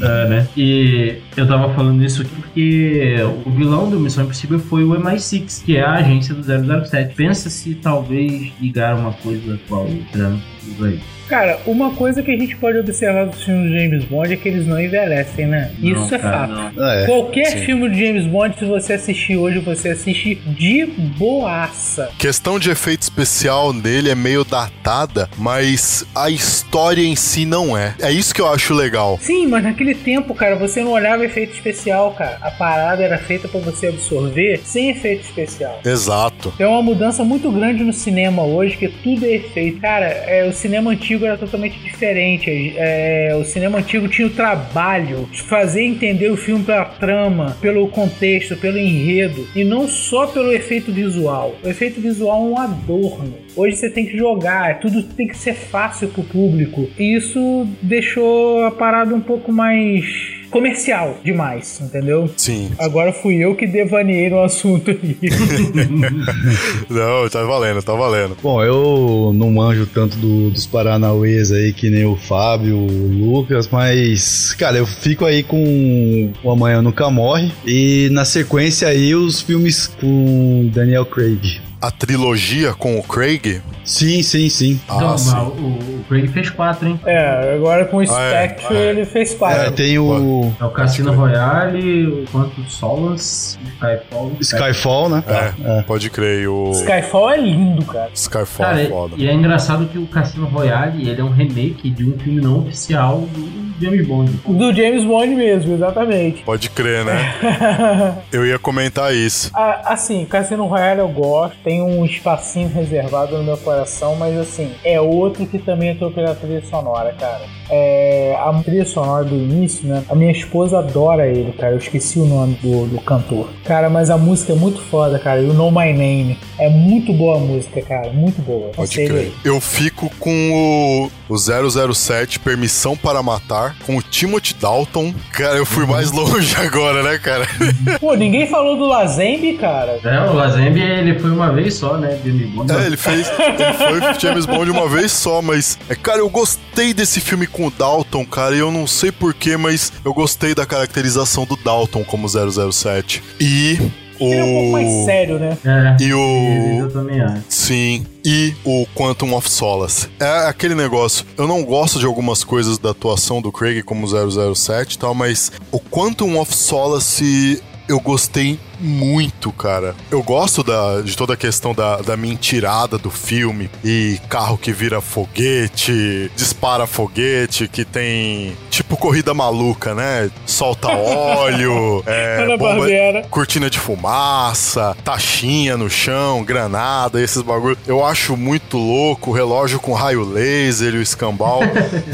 É, [laughs] né? E eu tava falando isso aqui porque o vilão do Missão Impossível foi o MI6, que é a agência do 007. Pensa se talvez ligar uma coisa com a outra, né? Isso aí. Cara, uma coisa que a gente pode observar dos filmes de James Bond é que eles não envelhecem, né? Não, Isso é cara, fato. Ah, é. Qualquer sim. filme de James Bond, se você assistir hoje, você assiste de boaça. Questão de efeito especial nele é meio datada, mas a história em si não é. É isso que eu acho legal. Sim, mas naquele tempo, cara, você não olhava efeito especial, cara. A parada era feita pra você absorver sem efeito especial. Exato. Tem uma mudança muito grande no cinema hoje, que tudo é efeito. Cara, é, o cinema antigo era totalmente diferente. É, o cinema antigo tinha o trabalho de fazer entender o filme pela trama, pelo contexto, pelo enredo, e não só pelo efeito visual. O efeito visual é um adorno. Hoje você tem que jogar, tudo tem que ser fácil pro público. E isso deixou a parada um pouco mais comercial demais, entendeu? Sim. Agora fui eu que devaneei no assunto aí. [laughs] Não, tá valendo, tá valendo. Bom, eu não manjo tanto do- dos Paranauês aí que nem o Fábio, o Lucas, mas, cara, eu fico aí com o Amanhã Nunca Morre e na sequência aí os filmes com Daniel Craig. A trilogia com o Craig. Sim, sim, sim. Ah, sim. mas o, o Craig fez quatro, hein? É, agora com o Ah, é, Spectre ah, é. ele fez É, quatro. tem o É o Cassino Royale, o Quanto Solace, Skyfall. Skyfall, né? É, pode crer. e O Skyfall é lindo, cara. Skyfall Cara, é foda. e é engraçado que o Cassino Royale ele é um remake de um filme não oficial do James Bond. Do James Bond mesmo, exatamente. Pode crer, né? [laughs] Eu ia comentar isso. Ah, assim, Cassino Royale eu gosto, tem um espacinho reservado no meu coração, mas assim, é outro que também entrou pela trilha sonora, cara. É, a trilha sonora do início, né? A minha esposa adora ele, cara. Eu esqueci o nome do, do cantor. Cara, mas a música é muito foda, cara. You Know My Name. É muito boa a música, cara. Muito boa. Pode crer. Eu fico com o, o 007 Permissão para Matar, com o Timothy Dalton. Cara, eu fui mais [laughs] longe agora, né, cara? [laughs] Pô, ninguém falou do Lazembe, cara. É, o Lazembe ele foi uma vez só, né? James Bond. É, ele fez. Ele foi James Bond uma vez só, mas. É, cara, eu gostei desse filme com o Dalton, cara, e eu não sei porquê, mas eu gostei da caracterização do Dalton como 007. E. O. Ele é um pouco mais sério, né? É, E o. eu também acho. Sim, e o Quantum of Solace. É aquele negócio. Eu não gosto de algumas coisas da atuação do Craig como 007 e tal, mas o Quantum of Solace eu gostei muito, cara. Eu gosto da, de toda a questão da, da mentirada do filme e carro que vira foguete, dispara foguete, que tem tipo corrida maluca, né? Solta [laughs] óleo, é, bomba, cortina de fumaça, taxinha no chão, granada, esses bagulho. Eu acho muito louco, o relógio com raio laser e o escambau.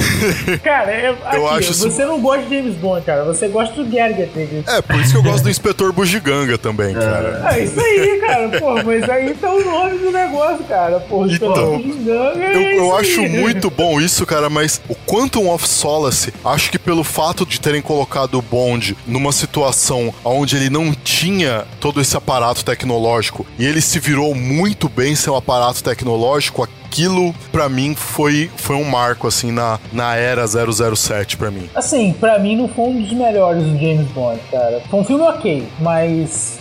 [laughs] Cara, é, aqui, Eu acho isso- você não gosta de James Bond, cara. Você gosta do Gerget. é, por isso que eu gosto do Inspetor Bugiganga também, cara. É isso aí, cara. Pô, mas aí tá o nome do negócio, cara. Pô, Então, Ginganga é Eu, eu acho muito bom isso, cara, mas o Quantum of Solace, acho que pelo fato de terem colocado o Bond numa situação onde ele não tinha todo esse aparato tecnológico e ele se virou muito bem sem o aparato tecnológico, aquilo pra mim foi, foi um marco assim na, na era 007 pra mim. Assim, pra mim não foi um dos melhores do James Bond, cara. Foi um filme ok, mas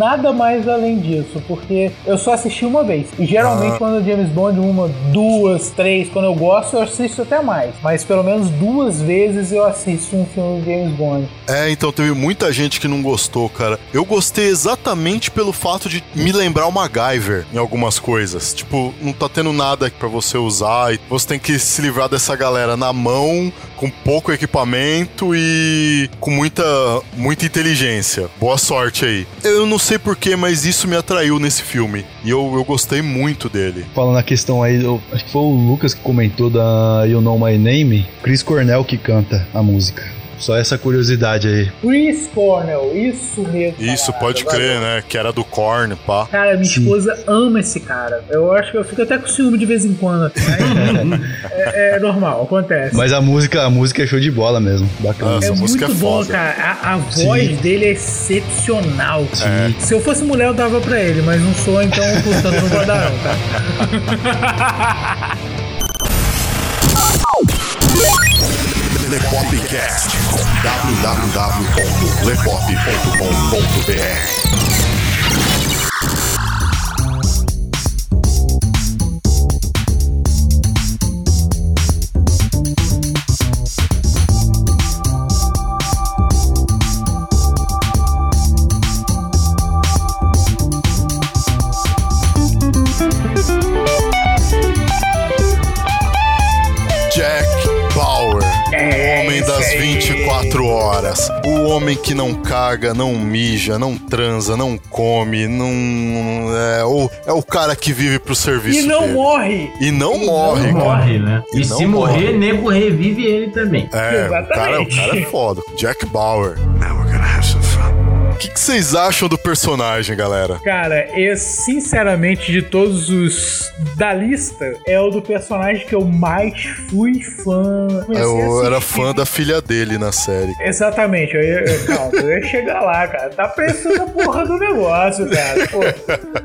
nada mais além disso, porque eu só assisti uma vez. E geralmente Ah. quando o James Bond, uma, duas, três, quando eu gosto, eu assisto até mais. Mas pelo menos duas vezes eu assisto um filme do James Bond. É, então teve muita gente que não gostou, cara. Eu gostei exatamente pelo fato de me lembrar o MacGyver em algumas coisas. Tipo, não tá tendo nada pra você usar e você tem que se livrar dessa galera na mão, com pouco equipamento e com muita muita inteligência. Boa sorte aí. Eu não sei porquê, mas isso me atraiu nesse filme. E eu, eu gostei muito dele. Falando na questão aí, eu- acho que foi o Lucas que comentou da You Know My Name, Chris Cornell que canta a música. Só essa curiosidade aí. Chris Cornell, isso mesmo. Isso, camarada, pode valeu. crer, né? Que era do Korn, pá. Cara, minha esposa ama esse cara. Eu acho que eu fico até com ciúme de vez em quando. Mas [laughs] é, é normal, acontece. Mas a música, a música é show de bola mesmo. Bacana. Essa é música muito é bom, foda. cara. A, a voz Sim. dele é excepcional. Sim. Se eu fosse mulher, eu dava pra ele, mas não sou, então, portanto, não vou dar, não, tá? [laughs] Lepopcast. www.lepop.com.br 24 horas. O homem que não caga, não mija, não transa, não come, não. É o, é o cara que vive pro serviço. E não dele. morre. E não morre, Não cara. morre, né? E E, não se morre. morrer, nego revive ele também. É, o cara, o Exatamente. cara é foda. Jack Bauer. Vocês acham do personagem, galera? Cara, eu sinceramente, de todos os da lista, é o do personagem que eu mais fui fã. Comecei a Eu era fã da filha dele na série. Exatamente, eu ia, eu, calma, eu ia chegar lá, cara. Tá pensando a porra do negócio, cara. Pô,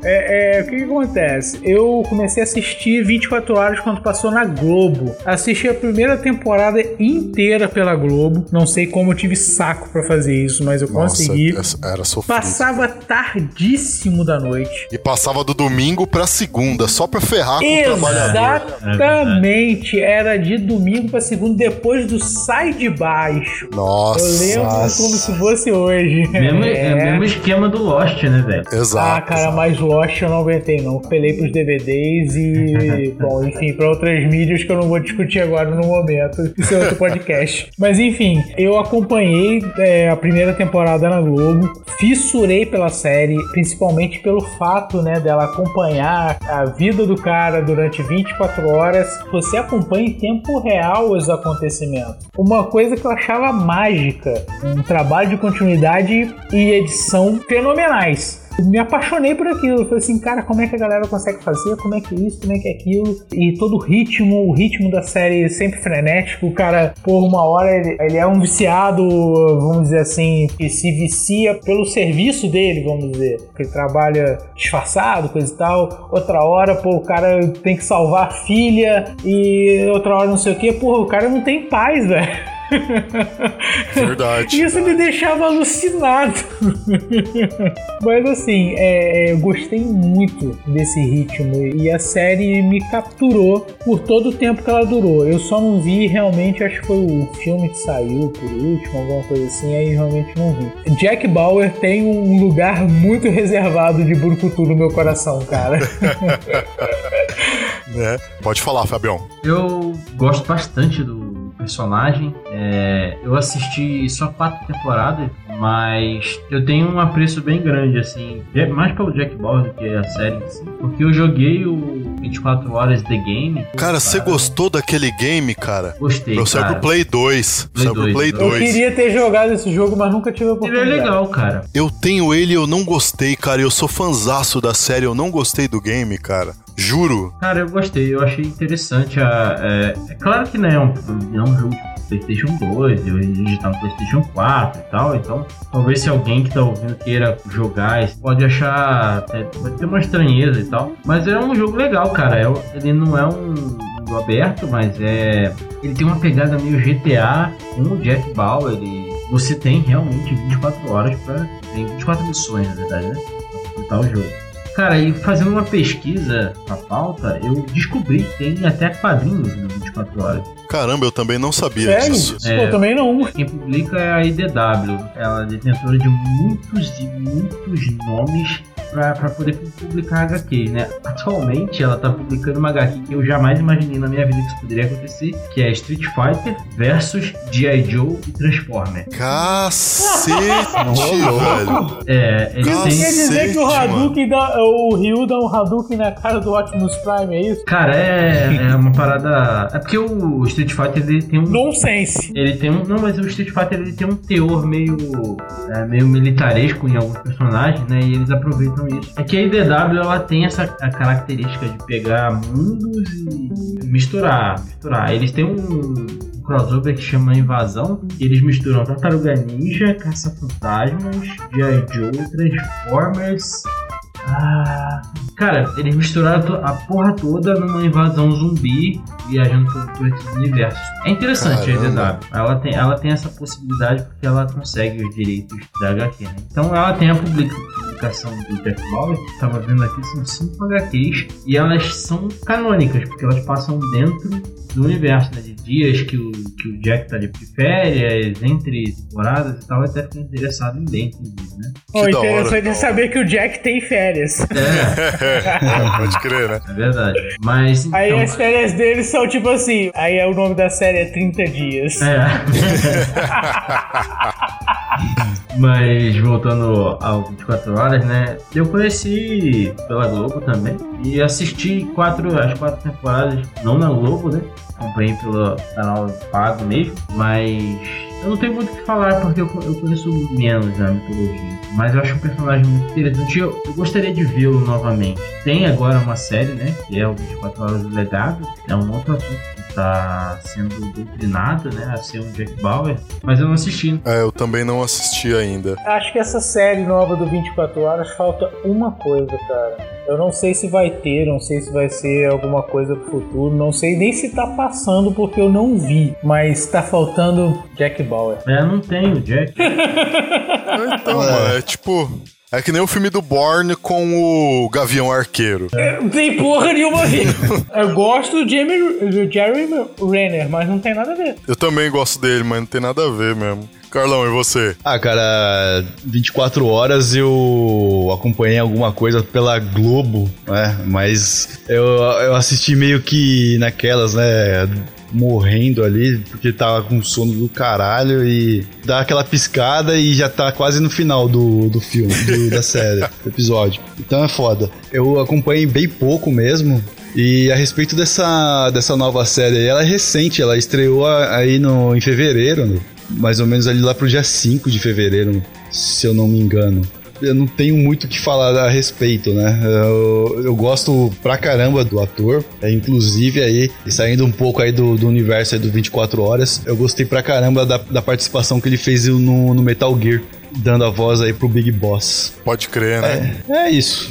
é, é, o que, que acontece? Eu comecei a assistir 24 horas quando passou na Globo. Assisti a primeira temporada inteira pela Globo. Não sei como eu tive saco pra fazer isso, mas eu Nossa, consegui. era sofrido. Passava tardíssimo da noite. E passava do domingo pra segunda, só pra ferrar com o trabalhador. Exatamente, era de domingo pra segunda, depois do Sai de Baixo. Nossa. Eu lembro Nossa. como se fosse hoje. Mesmo, é. o mesmo esquema do Lost, né, velho? Exato. Ah, cara, mas Lost eu não aguentei, não. Pelei pros DVDs e, [laughs] bom, enfim, pra outras mídias que eu não vou discutir agora no momento. Isso é outro podcast. Mas enfim, eu acompanhei é, a primeira temporada na Globo, fissurei pela série, principalmente pelo fato, né, dela acompanhar a vida do cara durante 24 horas. Você acompanha em tempo real os acontecimentos. Uma coisa que eu achava mágica, um trabalho de continuidade e edição fenomenais. Me apaixonei por aquilo. Falei assim, cara, como é que a galera consegue fazer? Como é que é isso? Como é que é aquilo? E todo o ritmo, o ritmo da série sempre frenético. O cara, por uma hora, ele, ele é um viciado, vamos dizer assim, que se vicia pelo serviço dele, vamos dizer. Porque ele trabalha disfarçado, coisa e tal. Outra hora, pô, o cara tem que salvar a filha. E outra hora não sei o que. Pô, o cara não tem paz, [laughs] velho. [laughs] Verdade. Isso me deixava alucinado. [laughs] Mas assim, é, é, eu gostei muito desse ritmo e a série me capturou por todo o tempo que ela durou. Eu só não vi realmente, acho que foi o filme que saiu por último, alguma coisa assim, aí realmente não vi. Jack Bauer tem um lugar muito reservado de Burkutu no meu coração, cara. [laughs] né? Pode falar, Fabião. Eu gosto bastante do personagem. É, eu assisti só quatro temporadas, mas eu tenho um apreço bem grande, assim, é mais pelo Jack Bauer do que a série em si. Porque eu joguei o 24 Horas The Game. Cara, você gostou daquele game, cara? Gostei, Eu cara. pro Play 2. Play Saiu pro 2. Play Eu Eu 2. queria ter jogado esse jogo, mas nunca tive a Ele é oportunidade. legal, cara. Eu tenho ele e eu não gostei, cara. Eu sou fanzaço da série, eu não gostei do game, cara. Juro. Cara, eu gostei, eu achei interessante. A, é, é claro que não é um, não é um jogo de PlayStation 2, hoje a gente tá no PlayStation 4 e tal, então talvez se alguém que tá ouvindo queira jogar, pode achar. até- Pode ter uma estranheza e tal. Mas é um jogo legal, cara. É- ele não é um mundo aberto, mas é. Ele tem uma pegada meio GTA o Jack Bauer. Ele, você tem realmente 24 horas pra. Tem 24 missões, na verdade, né? Pra completar o jogo. Cara, e fazendo uma pesquisa na pauta, eu descobri que tem até quadrinhos do 24 horas. Caramba, eu também não sabia Sério? disso. Pô, É. também não. Quem publica é a IDW. Ela é detentora de muitos e muitos nomes pra, pra poder publicar HQ, né? Atualmente ela tá publicando uma HQ que eu jamais imaginei na minha vida que isso poderia acontecer, que é Street Fighter versus G.I. Joe e Transformer. Cacete, velho. É, eles Isso têm... quer dizer que o Cacete, Hadouken dá, o Ryu dá um Hadouken na cara do Optimus Prime, é isso? Cara, é, é uma parada. É porque o Street Fighter ele tem um. Nonsense. Ele tem um. Não, mas o Street Fighter ele tem um teor meio. é, meio militaresco em alguns personagens, né? E eles aproveitam isso. É que a IDW ela tem essa característica de pegar mundos e misturar. Misturar. Eles têm um crossover que chama Invasão. E eles misturam Tartaruga Ninja, Caça-Fantasmas, G.I. Joe, Transformers. Ah, cara, eles misturaram a porra toda numa invasão zumbi viajando por, por esses universos. É interessante Caramba. a EDW. Ela tem, ela tem essa possibilidade porque ela consegue os direitos da HQ, né? Então ela tem a publica- publicação do Jack Bauer, que estava vendo aqui, são cinco HQs e elas são canônicas, porque elas passam dentro do universo, né? De dias que o, que o Jack tá de férias, entre temporadas e tal, até fiquei interessado em inclusive, né? Da hora, interessante é hora. saber que o Jack tem férias. É, [laughs] Pode crer, né? é verdade. Mas Aí então, as férias dele são tipo assim. Aí é o nome da série é 30 dias. É. [laughs] Mas voltando ao 24 horas, né? Eu conheci pela Globo também e assisti quatro, as quatro temporadas, não na Globo, né? Acompanhei pelo canal pago mesmo, mas eu não tenho muito o que falar porque eu, eu conheço menos a mitologia. Mas eu acho um personagem muito interessante. Eu, eu gostaria de vê-lo novamente. Tem agora uma série, né? Que é o 24 Horas do Legado. É um outro ator que tá sendo doutrinado, né? A ser um Jack Bauer. Mas eu não assisti. É, eu também não assisti ainda. Acho que essa série nova do 24 Horas falta uma coisa, cara. Eu não sei se vai ter, não sei se vai ser alguma coisa pro futuro, não sei nem se tá passando porque eu não vi, mas tá faltando Jack Bauer. É, não tem o Jack. [laughs] Então, mano, é tipo. É que nem o filme do Bourne com o Gavião Arqueiro. Não tem porra nenhuma a ver. [laughs] Eu gosto do, Jamie, do Jeremy Renner, mas não tem nada a ver. Eu também gosto dele, mas não tem nada a ver mesmo. Carlão, e você? Ah, cara, 24 horas eu acompanhei alguma coisa pela Globo, né? Mas eu, eu assisti meio que naquelas, né? Morrendo ali, porque tava com sono do caralho e dá aquela piscada e já tá quase no final do, do filme, do- [laughs] da série, do episódio. Então é foda. Eu acompanhei bem pouco mesmo, e a respeito dessa, dessa nova série, aí, ela é recente, ela estreou aí no, em fevereiro, né? mais ou menos ali lá pro dia 5 de fevereiro, se eu não me engano. Eu não tenho muito o que falar a respeito, né? Eu, eu gosto pra caramba do ator, é, inclusive aí, saindo um pouco aí do, do universo aí do 24 Horas, eu gostei pra caramba da, da participação que ele fez no, no Metal Gear, dando a voz aí pro Big Boss. Pode crer, né? É isso.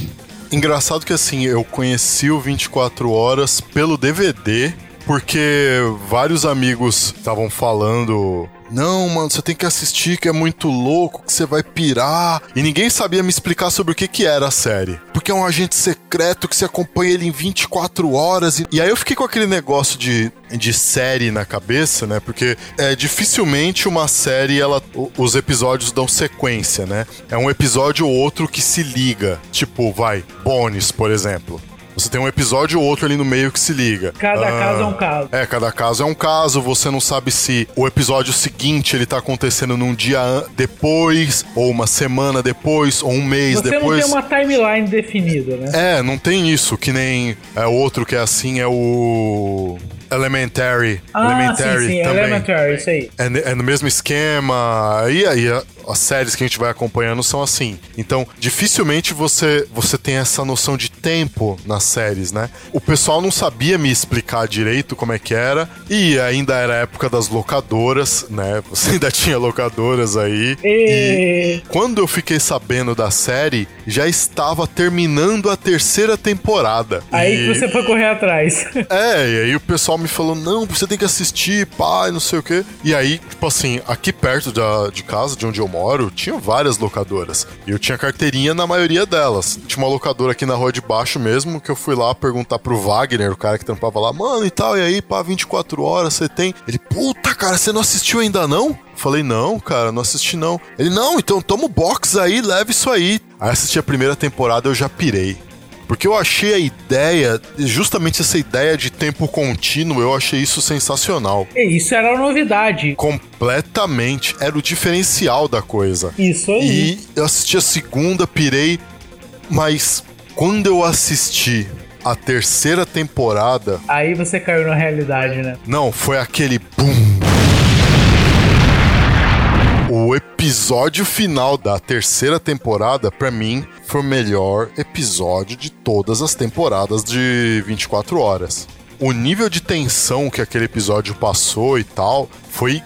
Engraçado que assim, eu conheci o 24 Horas pelo DVD, porque vários amigos estavam falando. Não, mano, você tem que assistir que é muito louco, que você vai pirar. E ninguém sabia me explicar sobre o que, que era a série. Porque é um agente secreto que você acompanha ele em 24 horas. E, e aí eu fiquei com aquele negócio de, de série na cabeça, né? Porque é dificilmente uma série, ela, os episódios dão sequência, né? É um episódio ou outro que se liga. Tipo, vai, Bones, por exemplo. Você tem um episódio ou outro ali no meio que se liga. Cada Ah, caso é um caso. é, cada caso é um caso, você não sabe se o episódio seguinte ele tá acontecendo num dia depois, ou uma semana depois, ou um mês Você depois. não tem uma timeline definida, né? É, não tem isso, que nem é outro que é assim, é o Elementary. Ah, Elementary sim, sim, também. Elementary, isso aí. É, é no mesmo esquema. E aí as séries que a gente vai acompanhando são assim. Então, dificilmente você você tem essa noção de tempo nas séries, né? O pessoal não sabia me explicar direito como é que era. E ainda era a época das locadoras, né? Você [laughs] ainda tinha locadoras aí. E... Quando eu fiquei sabendo da série, já estava terminando a terceira temporada. Aí E- você foi correr atrás. [laughs] é, e aí o pessoal me falou, não, você tem que assistir, pai, não sei o quê. E aí, tipo assim, aqui perto da, de casa, de onde eu moro, tinha várias locadoras. E eu tinha carteirinha na maioria delas. Tinha uma locadora aqui na rua de baixo mesmo, que eu fui lá perguntar pro Wagner, o cara que trampava lá, mano, e tal, e aí, pá, 24 horas você tem? Ele, puta, cara, você não assistiu ainda não? Falei, não, cara, não assisti não. Ele, não, então toma o box aí, leva isso aí. Aí assisti a primeira temporada, eu já pirei. Porque eu achei a ideia, justamente essa ideia de tempo contínuo, eu achei isso sensacional. E isso era a novidade. Completamente. Era o diferencial da coisa. Isso aí. E eu assisti a segunda, pirei, mas quando eu assisti a terceira temporada, Aí você caiu na realidade, né? não, foi aquele boom. O episódio final da terceira temporada, pra mim, foi o melhor episódio de todas as temporadas de 24 horas. O nível de tensão que aquele episódio passou e tal foi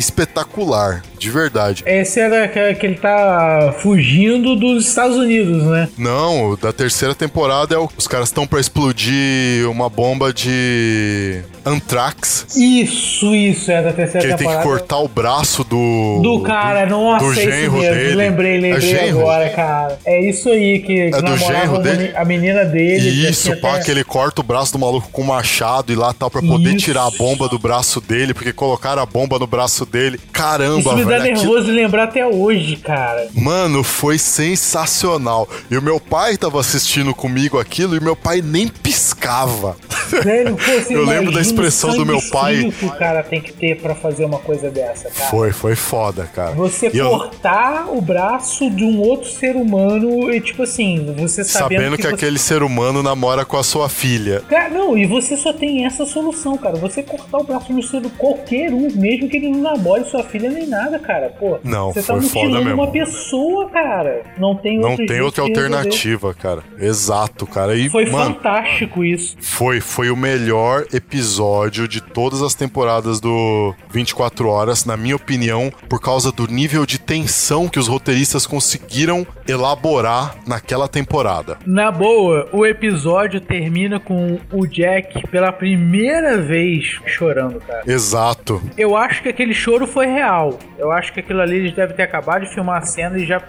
espetacular, de verdade. Esse era que, que ele tá fugindo dos Estados Unidos, né? Não, da terceira temporada é o, os caras estão pra explodir uma bomba de anthrax. Isso, isso, é da terceira Que ele tem que temporada. cortar o braço do. Do cara, nossa, do é isso genro mesmo. dele. Lembrei, É lembrei genro? agora, cara. É isso aí que, que do genro dele? a menina dele. que Isso, pá, até- que ele corta o braço do maluco com machado e lá tal, pra poder Isso. tirar a bomba do braço dele, porque colocaram a bomba no braço dele. Caramba, Isso me dá velho. nervoso de lembrar até hoje, cara. Mano, foi sensacional. E o meu pai tava assistindo comigo aquilo e meu pai nem piscava. Velho, pô, você [laughs] Eu lembro da expressão do meu pai. que o cara tem que ter pra fazer uma coisa dessa, cara. Foi, foi foda, cara. Você E eu- cortar o braço de um outro ser humano e, tipo assim, você sabendo, sabendo que, você... aquele ser humano namora com a sua filha. Cara, não, e você só tem essa solução, cara. Você cortar o braço de um ser qualquer um, mesmo que ele não namore sua filha nem nada, cara. Pô, Não, você tá foi foda mutilando mesmo. uma pessoa, cara. Não tem Não tem outra alternativa, cara. Exato, cara. E, Foi mano, fantástico isso. Foi, foi o melhor episódio de todas as temporadas do 24 Horas, na minha opinião, por causa do nível de tensão que os roteiristas conseguiram elaborar naquela temporada. Na boa, o episódio termina com o Jack pela primeira vez chorando, cara. Exato. Eu acho que aquele choro foi real. Eu acho que aquilo ali eles devem ter acabado de filmar a cena e já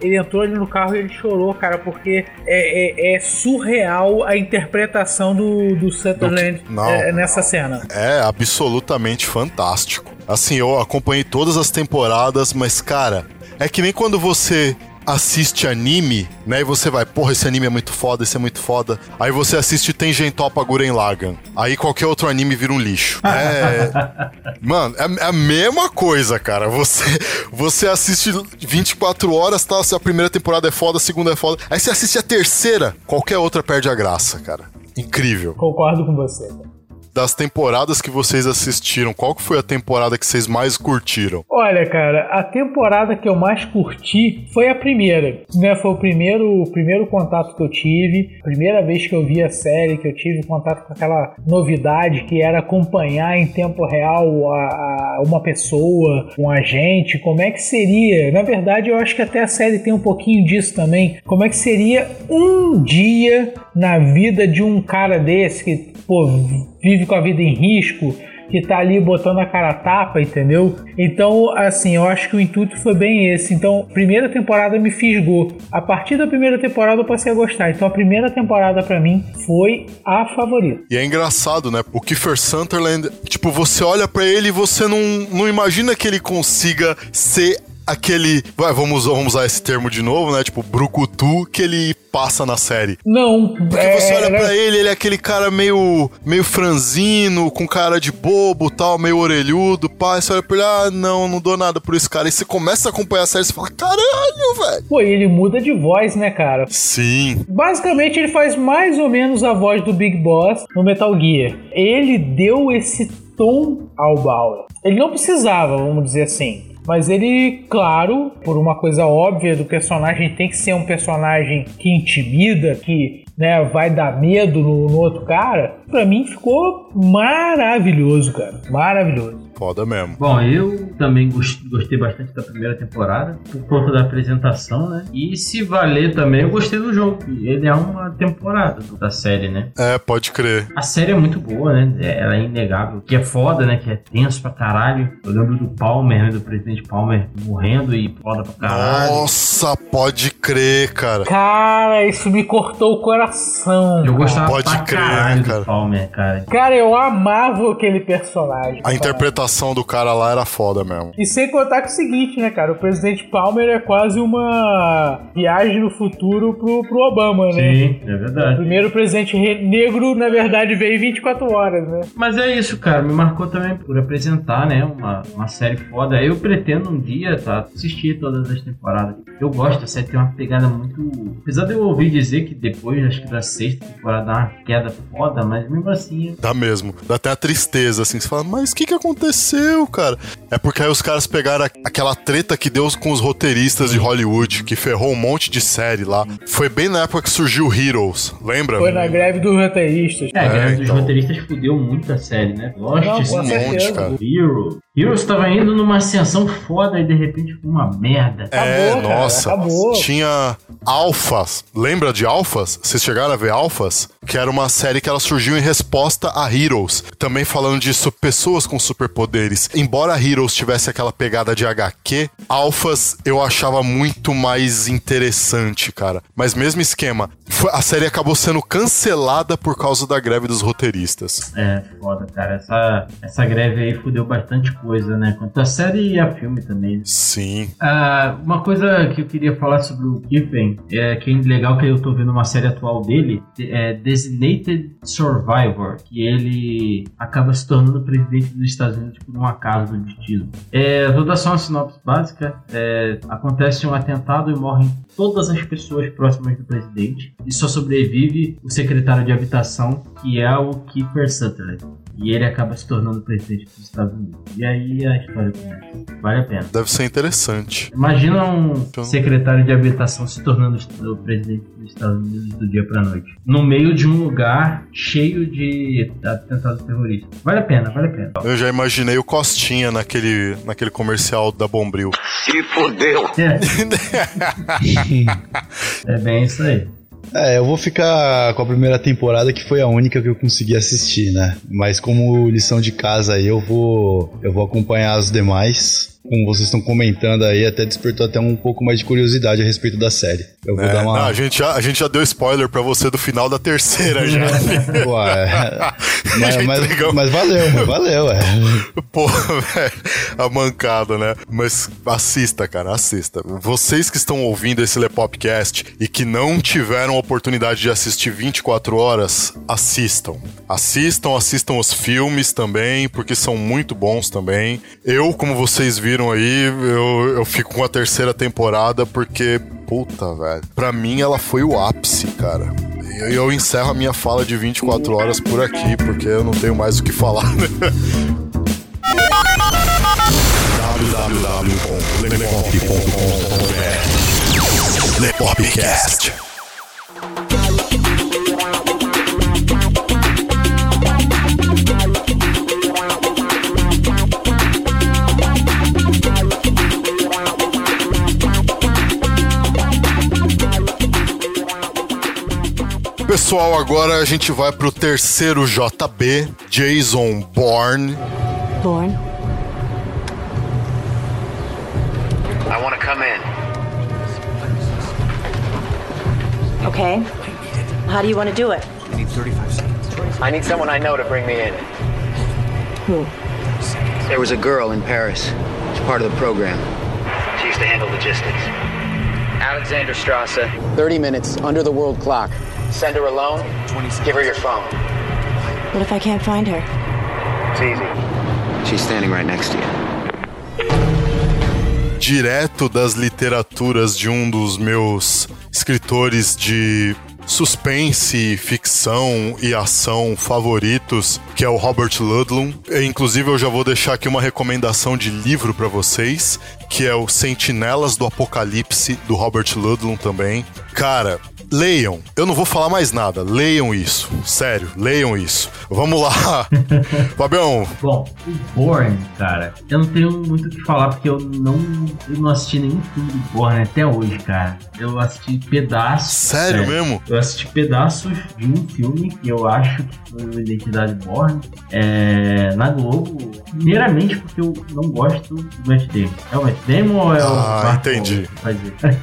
ele entrou ali no carro e ele chorou, cara, porque é, é- é surreal a interpretação do, do Sutherland Do- não. é, nessa cena. É absolutamente fantástico. Assim, eu acompanhei todas as temporadas, mas, cara, é que nem quando você assiste anime, né? E você vai, porra, esse anime é muito foda, esse é muito foda. Aí você assiste Tengen Toppa Guren Lagann. Aí qualquer outro anime vira um lixo. [laughs] É. Mano, é é a mesma coisa, cara. Você, você assiste 24 horas, tá? Se a primeira temporada é foda, a segunda é foda. Aí você assiste a terceira, qualquer outra perde a graça, cara. Incrível Concordo com você. cara. Das temporadas que vocês assistiram, qual que foi a temporada que vocês mais curtiram? Olha, cara, a temporada que eu mais curti foi a primeira, né? Foi o primeiro, o primeiro contato que eu tive, primeira vez que eu vi a série, que eu tive contato com aquela novidade que era acompanhar em tempo real a, a- uma pessoa, um agente, como é que seria? Na verdade, eu acho que até a série tem um pouquinho disso também. Como é que seria um dia na vida de um cara desse que, pô, vive com a vida em risco? que tá ali botando a cara a tapa, entendeu? Então, assim, eu acho que o intuito foi bem esse. Então, primeira temporada me fisgou. A partir da primeira temporada eu passei a gostar. Então, a primeira temporada pra mim foi a favorita. E é engraçado, né? O Kiefer Sutherland, tipo, você olha pra ele e você não, não imagina que ele consiga ser aquele. Vai, vamos, vamos usar esse termo de novo, né? Tipo, brucutu que ele passa na série. Não, Porque é, você olha era- pra ele, ele é aquele cara meio, meio franzino, com cara de bobo tal, meio orelhudo, pá. E você olha pra ele, ah, não, não dou nada por esse cara. E você começa a acompanhar a série e você fala, caralho, velho. Pô, e ele muda de voz, né, cara? Sim, Basicamente, ele faz mais ou menos a voz do Big Boss no Metal Gear. Ele deu esse tom ao Bauer. Ele não precisava, vamos dizer assim. Mas ele, claro, por uma coisa óbvia do personagem, tem que ser um personagem que intimida, que né, vai dar medo no, no outro cara. Pra mim ficou maravilhoso, cara. Maravilhoso. Foda mesmo. Bom, eu também gos- gostei bastante da primeira temporada, por conta da apresentação, né? E se valer também, eu gostei do jogo. Ele é uma temporada da série, né? É, pode crer. A série é muito boa, né? É- Ela é inegável. Que é foda, né? Que é tenso pra caralho. Eu lembro do Palmer, né? Do presidente Palmer morrendo e foda pra caralho. Nossa, pode crer, cara. Cara, isso me cortou o coração. Eu cara. gostava Pode pra crer, caralho cara. do Palmer, cara. Cara, eu amava aquele personagem. A interpretação atuação do cara lá era foda mesmo. E sem contar com o seguinte, né, cara? O presidente Palmer é quase uma viagem no futuro pro, pro Obama, né? Sim, é O verdade. primeiro presidente re- negro, na verdade, veio em 24 horas, né? Mas é isso, cara. Me marcou também por apresentar, né? Uma, uma série foda. Eu pretendo um dia, tá? Assistir todas as temporadas. Eu gosto, a série tem uma pegada muito. Apesar de eu ouvir dizer que depois, acho que da sexta temporada dá uma queda foda, mas mesmo assim. Dá mesmo. Dá até a tristeza, assim. Você fala, mas o que que aconteceu, cara? É porque aí os caras pegaram aquela treta que deu com os roteiristas de Hollywood, que ferrou um monte de série lá. Foi bem na época que surgiu Heroes, lembra? Foi na greve dos roteiristas. É, a greve dos então. roteiristas fudeu muito a série, né? Lost, Não, com sim, certeza. cara. Hero. Heroes tava indo numa ascensão foda e de repente ficou uma merda. É, Acabou, cara, nossa. acabou. Tinha Alphas. Lembra de Alphas? Vocês chegaram a ver Alphas? Que era uma série que ela surgiu em resposta a Heroes. Também falando disso, pessoas com superpoderes. Embora Heroes tivesse aquela pegada de HQ, Alphas eu achava muito mais interessante, cara. Mas mesmo esquema. A série acabou sendo cancelada por causa da greve dos roteiristas. É, foda, cara. Essa, essa greve aí fudeu bastante coisa, né? Quanto a série e a filme também. Sim. Ah, uma coisa que eu queria falar sobre o Kippen é que é legal que eu tô vendo uma série atual dele, é Designated Survivor, que ele acaba se tornando presidente dos Estados Unidos por um acaso do destino. É, vou dar só uma sinopse básica. É, acontece um atentado e morrem todas as pessoas próximas do presidente e só sobrevive o secretário de habitação, que é o Kiefer Sutherland. E ele acaba se tornando presidente dos Estados Unidos. E aí a história começa. Vale a pena. Deve ser interessante. Imagina um Então- secretário de habitação se tornando o presidente dos Estados Unidos do dia pra noite. No meio de um lugar cheio de atentados terroristas. Vale a pena, vale a pena. Eu já imaginei o Costinha naquele, naquele comercial da Bombril. Se fudeu. É. [laughs] é bem isso aí. É, eu vou ficar com a primeira temporada que foi a única que eu consegui assistir, né? Mas como lição de casa aí, eu vou eu vou acompanhar as demais. Como vocês estão comentando aí, até despertou até um pouco mais de curiosidade a respeito da série. Eu vou É, dar não, uma a, gente já, a gente já deu spoiler pra você do final da terceira já. [laughs] Ué, [laughs] mas, mas, mas valeu, mas valeu, é. [laughs] Pô, velho, a mancada, né? Mas assista, cara, assista. Vocês que estão ouvindo esse Lepopcast e que não tiveram a oportunidade de assistir 24 horas, assistam. Assistam, assistam os filmes também, porque são muito bons também. Eu, como vocês viram aí, eu, eu fico com a terceira temporada porque, puta, velho. Pra mim, ela foi o ápice, cara. E eu encerro a minha fala de 24 horas por aqui, porque eu não tenho mais o que falar, né? www.lepop.com.br Lepopcast. Pessoal, agora a gente vai pro terceiro JB, Jason Bourne. Born. I want to come in. Okay. How do you want to do it? I need someone I know to bring me in. Who? There was a girl in Paris. She's part of the program. She used to handle logistics. Alexander Strasse. 30 minutes under the world clock. Send her alone. Give her your phone. What if I can't find her? It's easy. She's standing right next to you. direto das literaturas de um dos meus escritores de suspense, ficção e ação favoritos, que é o Robert Ludlum. E, Inclusive, eu já vou deixar aqui uma recomendação de livro pra vocês, que é o Sentinelas do Apocalipse, do Robert Ludlum também. Cara, leiam. Eu não vou falar mais nada. Leiam isso. Sério, leiam isso. Vamos lá. [laughs] Fabião, Bom, o Bourne, cara, eu não tenho muito o que falar porque eu não, eu não assisti nenhum filme do Bourne até hoje, cara. Eu assisti pedaços. sério é, mesmo? Eu assisti pedaços de um filme que eu acho que foi o Identidade Bourne é, na Globo. Primeiramente porque eu não gosto do Matt Damon. É o Matt Damon ou é o Ah, Mark entendi.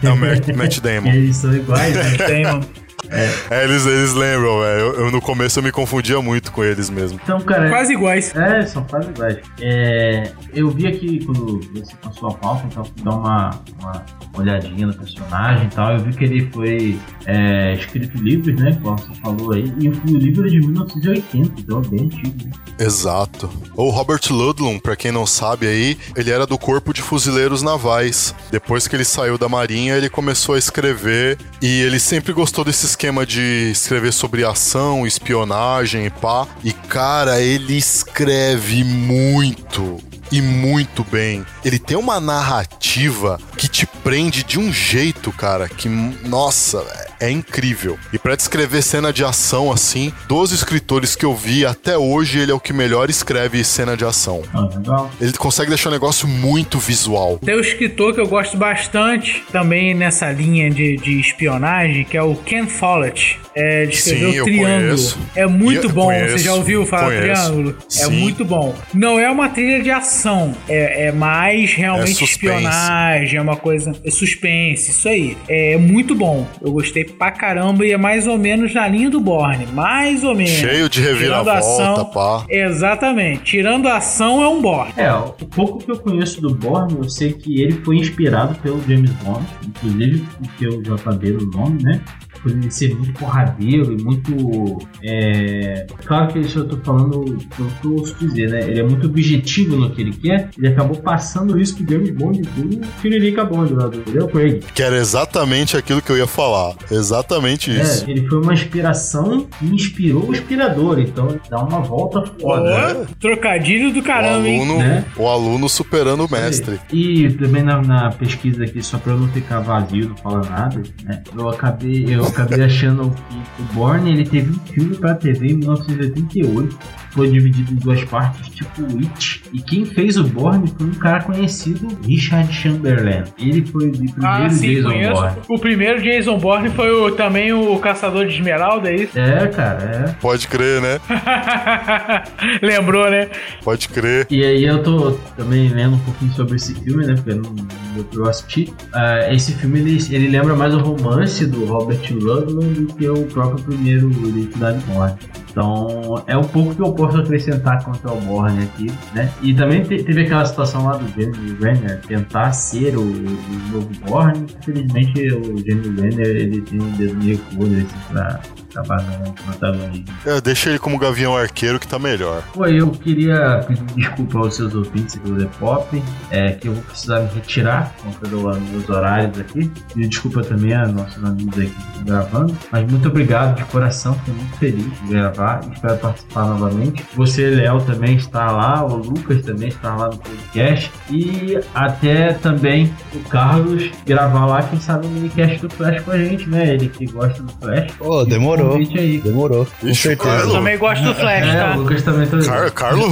É o Matt [laughs] Damon. Eles são iguais, né? Damon. É, eles, eles lembram, velho. Eu, eu, no começo eu me confundia muito com eles mesmo. Então, cara. Quase iguais. É, são quase iguais. É, eu vi aqui quando você passou a pauta, então fui dar uma, uma olhadinha no personagem e tal. Eu vi que ele foi é, escrito em livros, né? Como você falou aí. E o livro é de 1980, então é bem antigo. Né? Exato. O Robert Ludlum, pra quem não sabe aí, ele era do Corpo de Fuzileiros Navais. Depois que ele saiu da Marinha, ele começou a escrever e ele sempre gostou desse esquema de escrever sobre ação, espionagem e pá. E cara, ele escreve muito e muito bem. Ele tem uma narrativa que te prende de um jeito, cara, que, nossa, é incrível. E para descrever cena de ação assim, dos escritores que eu vi até hoje, ele é o que melhor escreve cena de ação. Ah, legal. Ele consegue deixar o negócio muito visual. Tem um escritor que eu gosto bastante também nessa linha de, de espionagem, que é o Ken Follett. É, ele escreveu Sim, eu Triângulo. conheço. É muito Eu bom. conheço, Você já ouviu falar conheço. Triângulo? É Sim. muito bom. Não é uma trilha de ação. É, é mais realmente É espionagem, é uma coisa. É suspense, isso aí. É muito bom. Eu gostei pra caramba e é mais ou menos na linha do Borne. Mais ou menos. Cheio de Tirando reviravolta, ação, pá. Exatamente. Tirando a ação é um Borne. É, o pouco que eu conheço do Bourne, eu sei que ele foi inspirado pelo James Bond, inclusive porque o JB do nome, né? Por ele ser muito porradeiro e muito. É... Claro que isso eu tô falando pelo que eu ouço dizer, né? Ele é muito objetivo no que ele quer, ele acabou passando isso pro James Bond do Tiririca Bond lá do Daniel Craig. Que era exatamente aquilo que eu ia falar. Exatamente isso. É, ele foi uma inspiração que inspirou o inspirador, então dá uma volta foda. Ó, Trocadilho do O caramba, hein? aluno, né? o aluno superando o mestre. E também na, na pesquisa aqui, só pra eu não ficar vazio, não falar nada, né? Eu acabei, eu acabei achando que o Borne ele teve um filme pra TV em 1988. Foi dividido em duas partes, tipo It. E quem fez o Borne foi um cara conhecido, Richard Chamberlain. Ele foi o primeiro Ah, sim, Jason conheço. Bourne. O primeiro Jason Bourne foi o- também o Caçador de Esmeralda, é isso? É, cara, [laughs] Pode crer, né? [laughs] Lembrou, né? Pode crer. é. E aí eu tô também lendo um pouquinho sobre esse filme, né? Porque eu não, não deu pra eu assistir. Ah, esse filme ele, ele lembra mais o romance do Robert Ludlum do que o próprio primeiro Identidade Borne. Então é um pouco que eu posso acrescentar quanto ao Borne aqui, né? E também te- teve aquela situação lá do James Renner tentar ser o, o novo Borne. Infelizmente o James Renner ele tem um dedo meio podre assim, pra acabar no protagonismo. É, deixa ele como gavião arqueiro que tá melhor. Pô, eu queria pedir desculpa aos seus ouvintes do The Pop, é, que eu vou precisar me retirar contra os meus horários aqui. E desculpa também a nossos amigos estão gravando. Mas muito obrigado de coração, fiquei muito feliz de gravar e espero participar novamente. Você, Léo, também está lá, o Lucas também está lá no podcast. E até também o Carlos gravar lá, quem sabe, um minicast do Flash com a gente, né? Ele que gosta do Flash. Ô, demorou. Convite aí. Demorou, com Ixi, certeza. Carlos. Eu também gosto do Flash, É, tá? o Lucas também tá Car Carlos,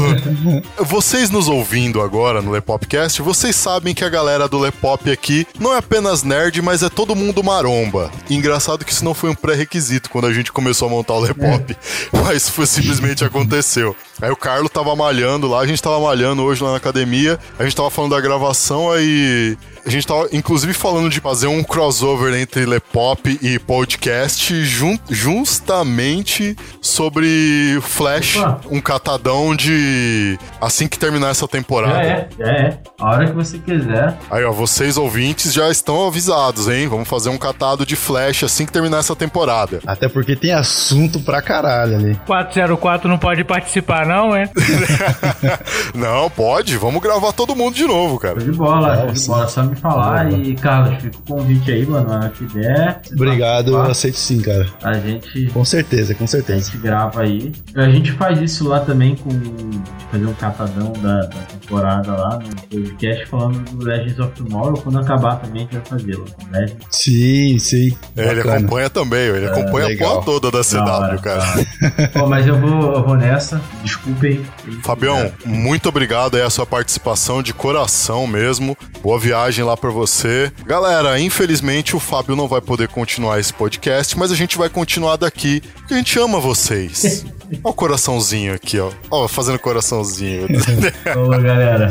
[laughs] vocês nos ouvindo agora no Lepopcast, vocês sabem que a galera do Lepop aqui não é apenas nerd, mas é todo mundo maromba. E engraçado que isso não foi um pré-requisito quando a gente começou a montar o Lepop, mas foi, simplesmente aconteceu. Aí o Carlos tava malhando lá, a gente tava malhando hoje lá na academia, a gente tava falando da gravação, aí a gente tava inclusive falando de fazer um crossover entre Lepop e podcast jun- justamente sobre Flash, Opa. um catadão de assim que terminar essa Já temporada. é, já é. A hora que você quiser. Aí, ó, vocês ouvintes já estão avisados, hein? Vamos fazer um catado de Flash assim que terminar essa temporada. Até porque tem assunto pra caralho ali. 404 não pode participar, não, é? [laughs] Não, pode, vamos gravar todo mundo de novo, cara. Show de bola, show de bola. Só me falar. E, Carlos, fica o convite aí, mano. Na hora que der. Obrigado, eu aceito sim, cara. A gente. Com certeza, com A certeza. gente grava aí. A gente faz isso lá também com. de fazer um catadão da, da temporada lá no podcast falando do Legends of Tomorrow. Quando acabar também a gente vai fazer lá. com Legends. Sim, sim. É, ele acompanha também, ele acompanha a legal. porra toda da CW, hora, cara. mas eu vou, eu vou nessa. Desculpem. Fabião, muito obrigado aí a sua participação de coração mesmo. Boa viagem lá pra você. Galera, infelizmente o Fábio não vai poder continuar esse podcast, mas a gente vai continuar daqui, porque a gente ama vocês. [laughs] Ó o coraçãozinho aqui, ó. Ó, fazendo coraçãozinho. [laughs] Falou, galera.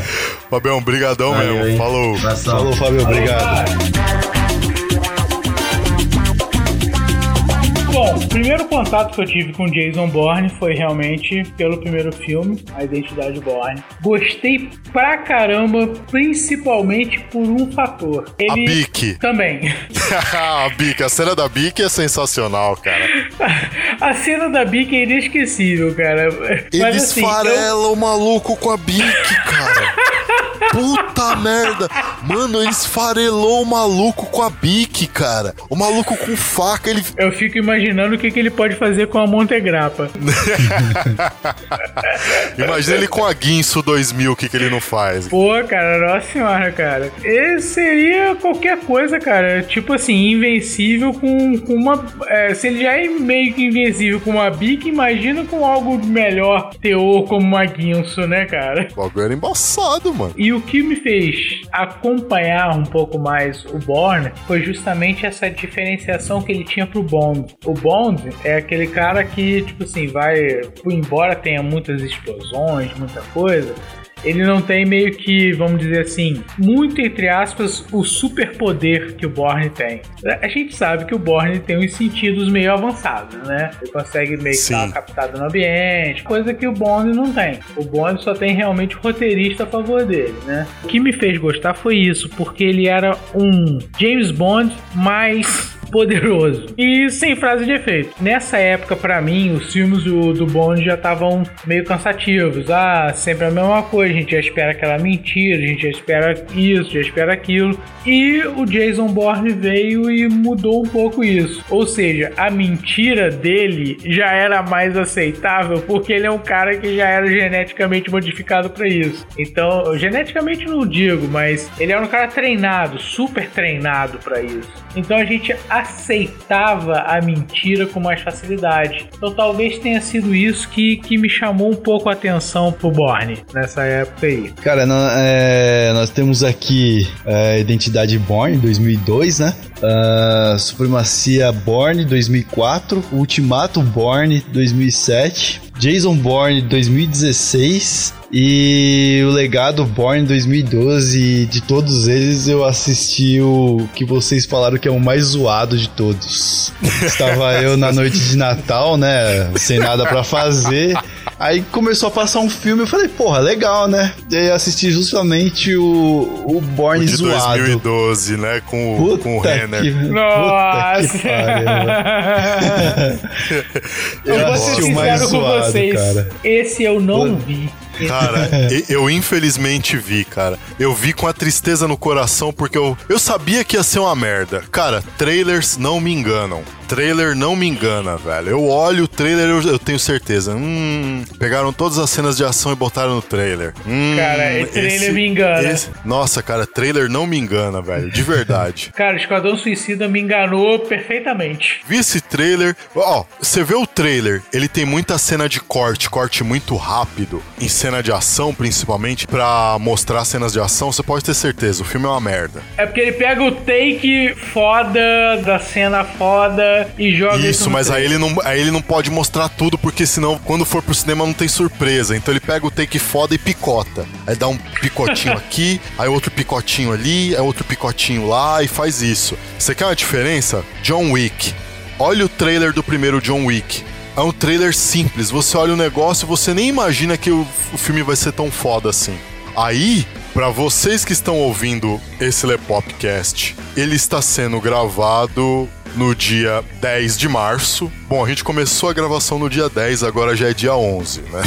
Fabião, brigadão Valeu, mesmo. hein? Falou. Abração. Falou, Fábio, obrigado. Bom, o primeiro contato que eu tive com Jason Bourne foi realmente pelo primeiro filme, A Identidade Bourne. Gostei pra caramba, principalmente por um fator. A Ele Bic. também. [laughs] a Bic, a cena da Bic é sensacional, cara. A cena da Bic é inesquecível, cara. Ele Mas assim, esfarela o maluco com a Bic, cara. Puta merda. Mano, ele esfarelou o maluco com a Bic, cara. O maluco com faca, ele. Eu fico imaginando o que, que ele pode fazer com a Montegrappa. [laughs] Imagina ele com a Guinso 2000, o que, que ele não faz. Pô, cara, nossa senhora, cara. Esse seria qualquer coisa, cara. Tipo assim, invencível com, com uma. é, se ele já é meio que invencível com uma bica, imagina com algo melhor teor como uma guinso, né, cara? O bagulho era embaçado, mano. E o que me fez acompanhar um pouco mais o Bourne foi justamente essa diferenciação que ele tinha pro Bond. O Bond é aquele cara que, tipo assim, vai. Embora tenha muitas explosões, muita coisa. Ele não tem meio que, vamos dizer assim, muito entre aspas, o superpoder que o Bourne tem. A gente sabe que o Bourne tem uns sentidos meio avançados, né? Ele consegue meio que dar uma captada no ambiente, coisa que o Bond não tem. O Bond só tem realmente o roteirista a favor dele, né? O que me fez gostar foi isso, porque ele era um James Bond mais poderoso e sem frase de efeito. Nessa época, pra mim, os filmes do, do Bond já estavam meio cansativos. Ah, sempre a mesma coisa. A gente já espera aquela mentira, a gente já espera isso, já espera aquilo. E o Jason Bourne veio e mudou um pouco isso. Ou seja, a mentira dele já era mais aceitável porque ele é um cara que já era geneticamente modificado pra isso. Então, geneticamente não digo, mas ele era um cara treinado, super treinado pra isso. Então a gente aceitava a mentira com mais facilidade. Então talvez tenha sido isso que, que me chamou um pouco a atenção pro Borne nessa época aí. Cara, é, nós temos aqui é, Identidade Born 2002, né? Ah, Supremacia Born 2004, Ultimato Born 2007, Jason Bourne 2016 e o Legado Born 2012. De todos eles, eu assisti o que vocês falaram que é o mais zoado de todos. [laughs] Estava eu na noite de Natal, né? Sem nada pra fazer. Aí começou a passar um filme, eu falei, porra, legal, né? E aí eu assisti justamente o, o Born De zoado. 2012, né? Com, o- Puta com o Renner. que, Nossa! puta que pariu. [laughs] eu vou assisti ser o mais sincero com zoado, vocês. cara. Esse eu não vi. Cara, [laughs] eu infelizmente vi, cara. Eu vi com a tristeza no coração porque eu, eu sabia que ia ser uma merda. Cara, trailers não me enganam. Trailer não me engana, velho. Eu olho o trailer eu, eu tenho certeza. Hum, pegaram todas as cenas de ação e botaram no trailer. Hum, Cara, esse trailer me engana. esse- nossa, cara, trailer não me engana, velho. De verdade. [laughs] Cara, Esquadrão Suicida me enganou perfeitamente. Vi esse trailer. Ó, você vê o trailer, ele tem muita cena de corte, corte muito rápido, em cena de ação principalmente, pra mostrar cenas de ação. Você pode ter certeza, o filme é uma merda. É porque ele pega o take foda da cena foda e joga Isso, no mas aí ele, não, aí ele não pode mostrar tudo, porque senão, quando for pro cinema, não tem surpresa. Então ele pega o take foda e picota. Aí dá um picotinho [laughs] aqui, aí outro picotinho ali, aí outro picotinho lá, e faz isso. Você quer uma diferença? John Wick. Olha o trailer do primeiro John Wick. É um trailer simples. Você olha o negócio, você nem imagina que o, o filme vai ser tão foda assim. Aí, pra vocês que estão ouvindo esse Lepopcast, ele está sendo gravado no dia 10 de março. Bom, a gente começou a gravação no dia 10, agora já é dia 11, né?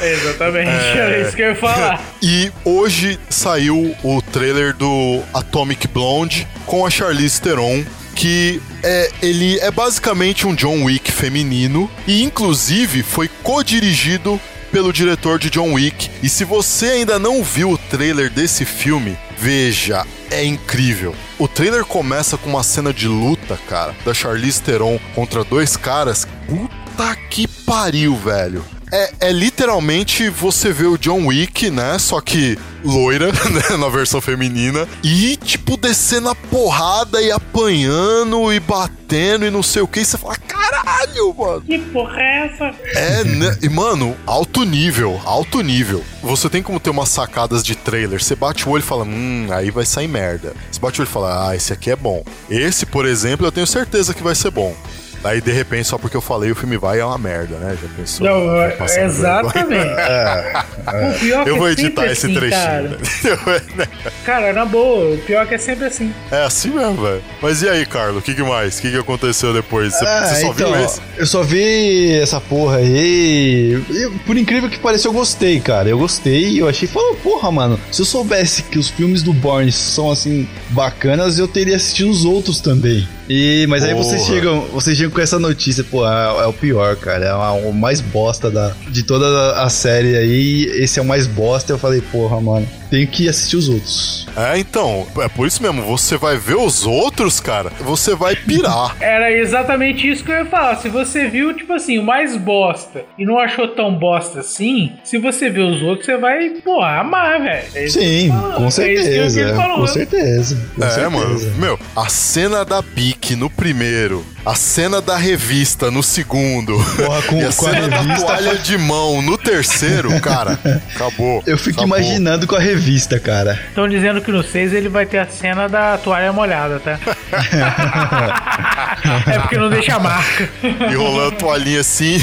[laughs] Exatamente, É. era isso que eu ia falar. E hoje saiu o trailer do Atomic Blonde com a Charlize Theron, que é, ele é basicamente um John Wick feminino e inclusive foi co-dirigido pelo diretor de John Wick. E se você ainda não viu o trailer desse filme, veja, é incrível. O trailer começa com uma cena de luta, cara, da Charlize Theron contra dois caras. Puta que pariu, velho. É, é literalmente você vê o John Wick, né? Só que loira, [laughs] né? Na versão feminina. E, tipo, descendo a porrada e apanhando e batendo e não sei o que. E você fala, caralho, mano. Que porra é essa? É, né? E, mano, alto nível, alto nível. Você tem como ter umas sacadas de trailer. Você bate o olho e fala, hum, aí vai sair merda. Você bate o olho e fala, ah, esse aqui é bom. Esse, por exemplo, eu tenho certeza que vai ser bom. Aí, de repente, só porque eu falei, o filme vai é uma merda, né? Já pensou? Não, Já é- passando exatamente. [laughs] O pior que Eu vou é editar sempre esse assim, trechinho. Cara. [laughs] né? cara, na boa, o pior que é sempre assim. É assim mesmo, velho. Mas e aí, Carlos? O que, que mais? O que, que aconteceu depois? Você, Ah, você só então, viu esse? eu só vi essa porra aí. e, por incrível que pareça, eu gostei, cara. Eu gostei. Eu achei, falou, porra, mano. Se eu soubesse que os filmes do Bourne são assim bacanas, eu teria assistido os outros também. E, mas aí vocês Porra. chegam, vocês chegam com essa notícia, pô, é, é o pior, cara. É a- o mais bosta da, de toda a, a série aí. Esse é o mais bosta. Eu falei, porra, mano, tenho que assistir os outros. É, então, é por isso mesmo. Você vai ver os outros, cara, você vai pirar. [laughs] Era exatamente isso que eu ia falar. Se você viu, tipo assim, o mais bosta e não achou tão bosta assim, se você ver os outros, você vai, pô, amar, velho. É Sim, com É isso que certeza. ele falou. com certeza. Com É, certeza. mano. Meu, a cena da Bic no primeiro, a cena da revista no segundo, Porra, com- [laughs] e a com a cena da revista- toalha de mão no terceiro, cara, acabou. Eu fico acabou. imaginando com a revista, cara. Estão dizendo que no 6 ele vai ter a cena da toalha molhada, tá? [laughs] é porque não deixa a marca. E rolando a toalhinha assim.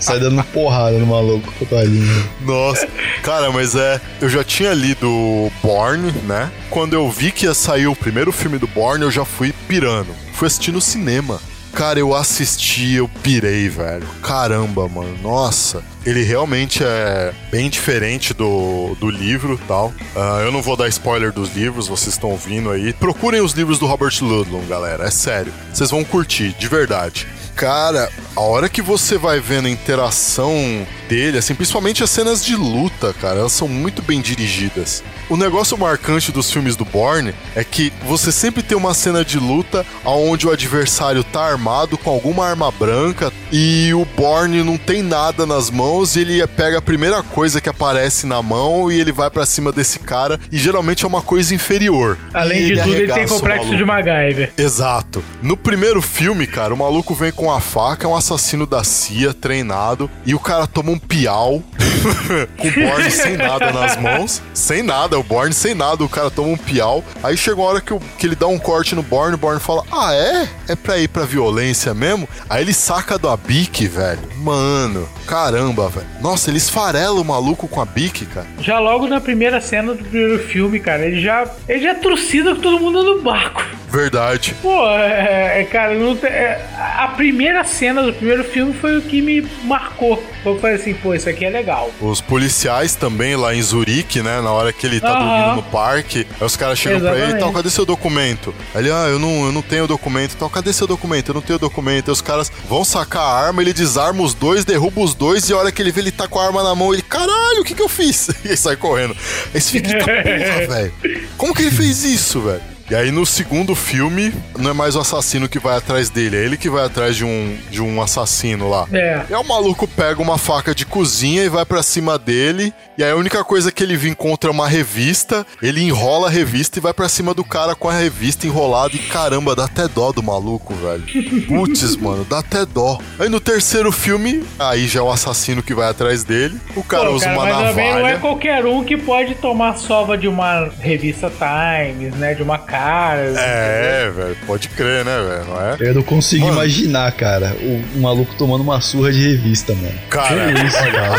Sai dando porrada no maluco com a toalhinha. Nossa, cara, mas é. Eu já tinha lido Born, né? Quando eu vi que ia sair o primeiro filme do Born, eu já fui pirando. Fui assistir no cinema. Cara, eu assisti, eu pirei, velho. Caramba, mano. Nossa. Ele realmente é bem diferente do, do livro tal. Ah, eu não vou dar spoiler dos livros, vocês estão ouvindo aí. Procurem os livros do Robert Ludlum, galera. É sério. Vocês vão curtir, de verdade. Cara, a hora que você vai vendo a interação dele, assim, principalmente as cenas de luta, cara, elas são muito bem dirigidas. O negócio marcante dos filmes do Bourne é que você sempre tem uma cena de luta onde o adversário tá armado com alguma arma branca e o Bourne não tem nada nas mãos e ele pega a primeira coisa que aparece na mão e ele vai pra cima desse cara e geralmente é uma coisa inferior. Além de tudo, ele tem complexo de MacGyver. Exato. No primeiro filme, cara, o maluco vem com a faca, é um assassino da CIA, treinado, e o cara toma um piau [laughs] com o Borne sem nada nas mãos. Sem nada, o Borne sem nada, o cara toma um piau. Aí chega uma hora que, o- que ele dá um corte no Borne, o Borne fala: Ah, é? É pra ir pra violência mesmo? Aí ele saca do Abic, velho. Mano, caramba, velho. Nossa, ele esfarela o maluco com a Bic, cara. Já logo na primeira cena do primeiro filme, cara, ele já, ele já trucida com todo mundo no barco. Verdade. Pô, é, é, cara, não tem- é, a primeira cena do primeiro filme foi o que me marcou. Eu falei assim, pô, isso aqui é legal. Os policiais também lá em Zurique, né? Na hora que ele tá Aham. dormindo no parque, aí os caras chegam pra ele e Exatamente. tal, cadê seu documento? Aí ele, ah, eu não, eu não tenho documento. Então, cadê seu documento? Eu não tenho documento. Aí os caras vão sacar a arma, ele desarma os dois, derruba os dois, e a hora que ele vê ele tá com a arma na mão, ele, caralho, o que que eu fiz? [laughs] E aí sai correndo. Aí você fica, porra, [laughs] velho. Como que ele fez isso, velho? E aí no segundo filme, não é mais o assassino que vai atrás dele, é ele que vai atrás de um, de um assassino lá. É. E aí o maluco pega uma faca de cozinha e vai pra cima dele. E aí a única coisa que ele encontra é uma revista. Ele enrola a revista e vai pra cima do cara com a revista enrolada. E caramba, dá até dó do maluco, velho. [laughs] Putz, mano, dá até dó. Aí no terceiro filme, aí já é o assassino que vai atrás dele. O cara Pô, usa cara, uma mas também não é navalha. qualquer um que pode tomar sova de uma revista Times, né? De uma cara. É, velho, pode crer, né, velho? Não é? Eu não consigo Mano. imaginar, cara, o, um maluco tomando uma surra de revista, mano. Cara, Que isso, cara? Eu não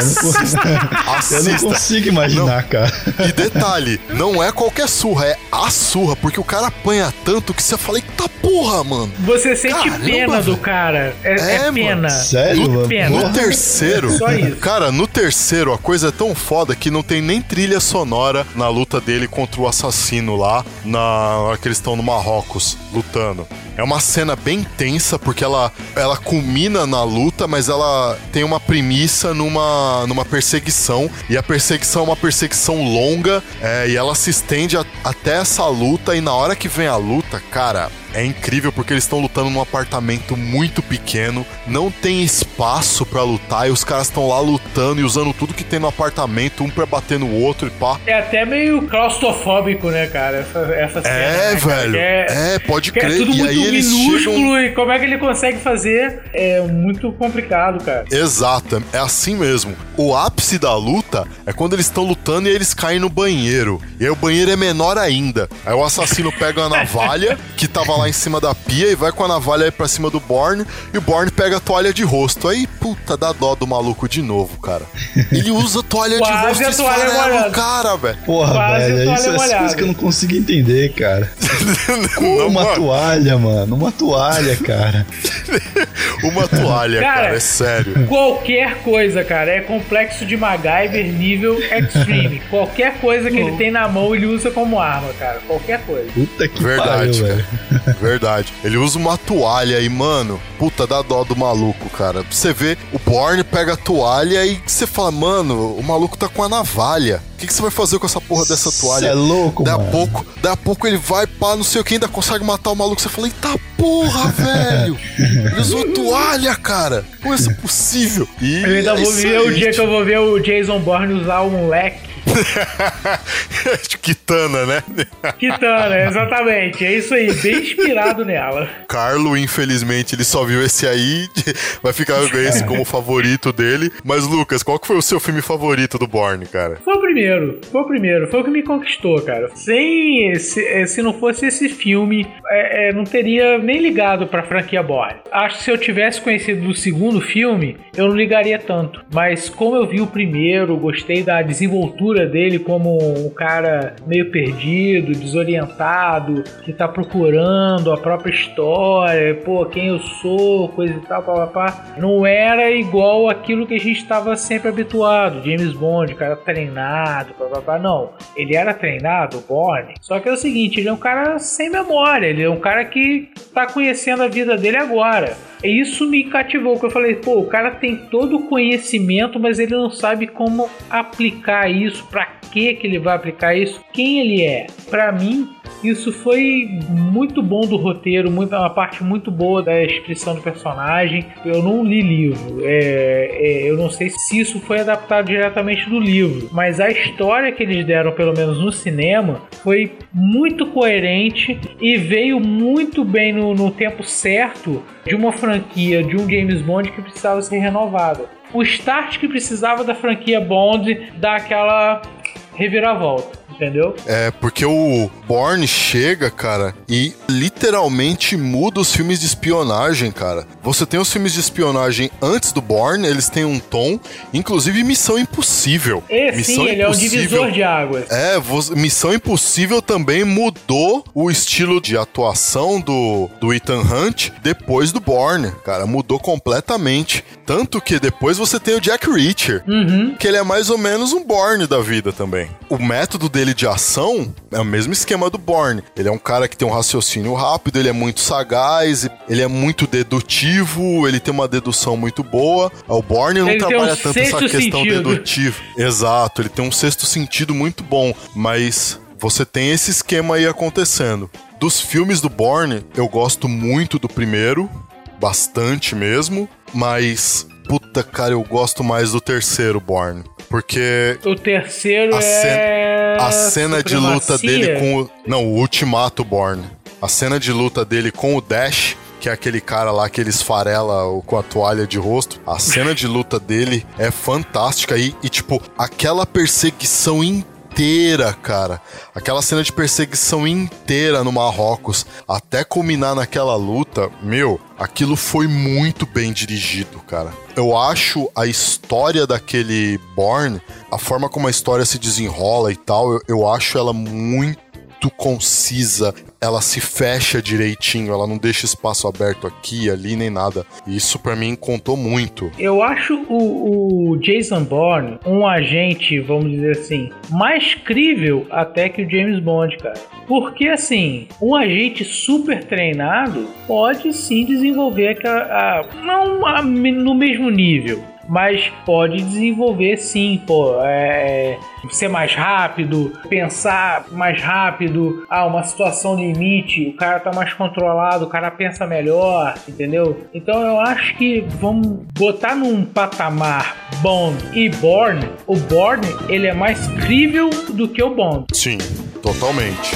assista, Eu não consigo imaginar, cara. E detalhe, não é qualquer surra, é a surra, porque o cara apanha tanto que você fala, eita porra, mano. Você sente Caramba, pena do velho. cara. É, É, é mano. pena. Sério, Muito mano? pena. No terceiro, Só isso. cara, no terceiro a coisa é tão foda que não tem nem trilha sonora na luta dele contra o assassino lá, na hora que eles estão no Marrocos lutando. É uma cena bem tensa porque ela, ela culmina na luta, mas ela tem uma premissa numa, numa perseguição. E a perseguição é uma perseguição longa é, e ela se estende a- até essa luta. E na hora que vem a luta, cara, é incrível porque eles estão lutando num apartamento muito pequeno, não tem espaço pra lutar e os caras estão lá lutando e usando tudo que tem no apartamento, um pra bater no outro e pá. É até meio claustrofóbico, né, cara? Essa, essa cena. É, né, velho. Que É, pode é crer. tudo e muito minúsculo chegam. e como é que ele consegue fazer é muito complicado, cara. Exato, é assim mesmo. o ápice da luta é quando eles estão lutando e eles caem no banheiro. E aí o banheiro é menor ainda. Aí o assassino pega a navalha, [laughs] que tava lá em cima da pia, e vai com a navalha aí pra cima do Borne, e o Borne pega a toalha de rosto. Aí, puta, dá dó do maluco de novo, cara. Ele usa a toalha de rosto e a toalha esfarela molhada. o cara, velho. Porra, Quase velho, toalha isso é molhada. coisas que eu não consigo entender, cara. [laughs] Não, uma mano, toalha, mano. Uma toalha, cara. [laughs] uma toalha, Cara, cara, é sério. Qualquer coisa, cara, é complexo de MacGyver nível extreme. [laughs] Qualquer coisa que ele tem na mão, ele usa como arma, cara. Qualquer coisa. Puta que Verdade, pariu, velho. Verdade. Ele usa uma toalha e, mano, puta, dá dó do maluco, cara. Você vê, o Borne pega a toalha e você fala, mano, o maluco tá com a navalha. O que, que você vai fazer com essa porra dessa toalha? Cê é louco, Daí a mano. pouco, daí a pouco ele vai, pá, não sei o que, ainda consegue matar o maluco. Você fala, eita porra, [laughs] velho! Ele usou toalha, cara! Como isso é possível? E Eu ainda é vou isso ver o dia que eu vou ver o Jason Bourne usar um leque. [laughs] Kitana, né? Kitana, exatamente. É isso aí, bem inspirado nela. Carlo, infelizmente, ele só viu esse aí, [laughs] vai ficar esse como favorito dele. Mas, Lucas, qual que foi o seu filme favorito do Borne, cara? Foi o primeiro, foi o primeiro, foi o que me conquistou, cara. Sem esse, eh, se não fosse esse filme, é, é, não teria nem ligado pra franquia Bourne. Acho que se eu tivesse conhecido do segundo filme, eu não ligaria tanto. Mas como eu vi o primeiro, gostei da desenvoltura dele como um cara meio perdido, desorientado, que tá procurando a própria história, pô, quem eu sou, coisa e tal, pá, pá, pá. Não era igual aquilo que a gente estava sempre habituado. James Bond, cara treinado, pá, pá, pá. Não, ele era treinado, Bourne. Só que é o seguinte, ele é um cara sem memória, ele é um cara que tá conhecendo a vida dele agora. Isso me cativou, que eu falei, pô, o cara tem todo o conhecimento, mas ele não sabe como aplicar isso, pra que que ele vai aplicar isso, quem ele é. Pra mim, isso foi muito bom do roteiro, muito, uma parte muito boa da descrição do personagem. Eu não li livro, é, é, eu não sei se isso foi adaptado diretamente do livro, mas a história que eles deram, pelo menos no cinema, foi muito coerente e veio muito bem no, no tempo certo de uma franquia, de um James Bond que precisava ser renovada. O start que precisava da franquia Bond dar aquela reviravolta, entendeu? É, porque o Bourne chega, cara, e literalmente muda os filmes de espionagem, cara. Você tem os filmes de espionagem antes do Bourne, eles têm um tom, inclusive Missão Impossível. E Missão sim, ele é um divisor de águas. É, Missão Impossível também mudou o estilo de atuação do, do Ethan Hunt depois do Bourne, cara, mudou completamente. Tanto que depois você tem o Jack Reacher, Uhum. que ele é mais ou menos um Bourne da vida também. O método dele de ação é o mesmo esquema do Bourne. Ele é um cara que tem um raciocínio rápido, ele é muito sagaz, ele é muito dedutivo, ele tem uma dedução muito boa. O Bourne não Ele tem um trabalha tanto essa questão sentido. dedutiva. Exato, ele tem um sexto sentido muito bom, mas você tem esse esquema aí acontecendo. Dos filmes do Bourne, eu gosto muito do primeiro, bastante mesmo, mas puta cara, eu gosto mais do terceiro Bourne, porque O terceiro a, cena, é. a cena de luta dele com o. Não, o Ultimato Born. A cena de luta dele com o Dash, que é aquele cara lá que ele esfarela com a toalha de rosto. A cena de luta dele é fantástica e, e tipo, aquela perseguição inteira, cara. Aquela cena de perseguição inteira no Marrocos, até culminar naquela luta, meu, aquilo foi muito bem dirigido, cara. Eu acho a história daquele Born, a forma como a história se desenrola e tal, eu, eu acho ela muito concisa, ela se fecha direitinho, ela não deixa espaço aberto aqui, ali, nem nada. Isso pra mim contou muito. Eu acho o, o Jason Bourne um agente, vamos dizer assim, mais crível até que o James Bond, cara. Porque assim, um agente super treinado pode sim desenvolver aquela. a- não a- no mesmo nível. Mas pode desenvolver sim, pô, é, ser mais rápido, pensar mais rápido, ah, uma situação limite, o cara tá mais controlado, o cara pensa melhor, entendeu? Então eu acho que vamos botar num patamar Bond e Bourne, o Bourne ele é mais crível do que o Bond. Sim, totalmente.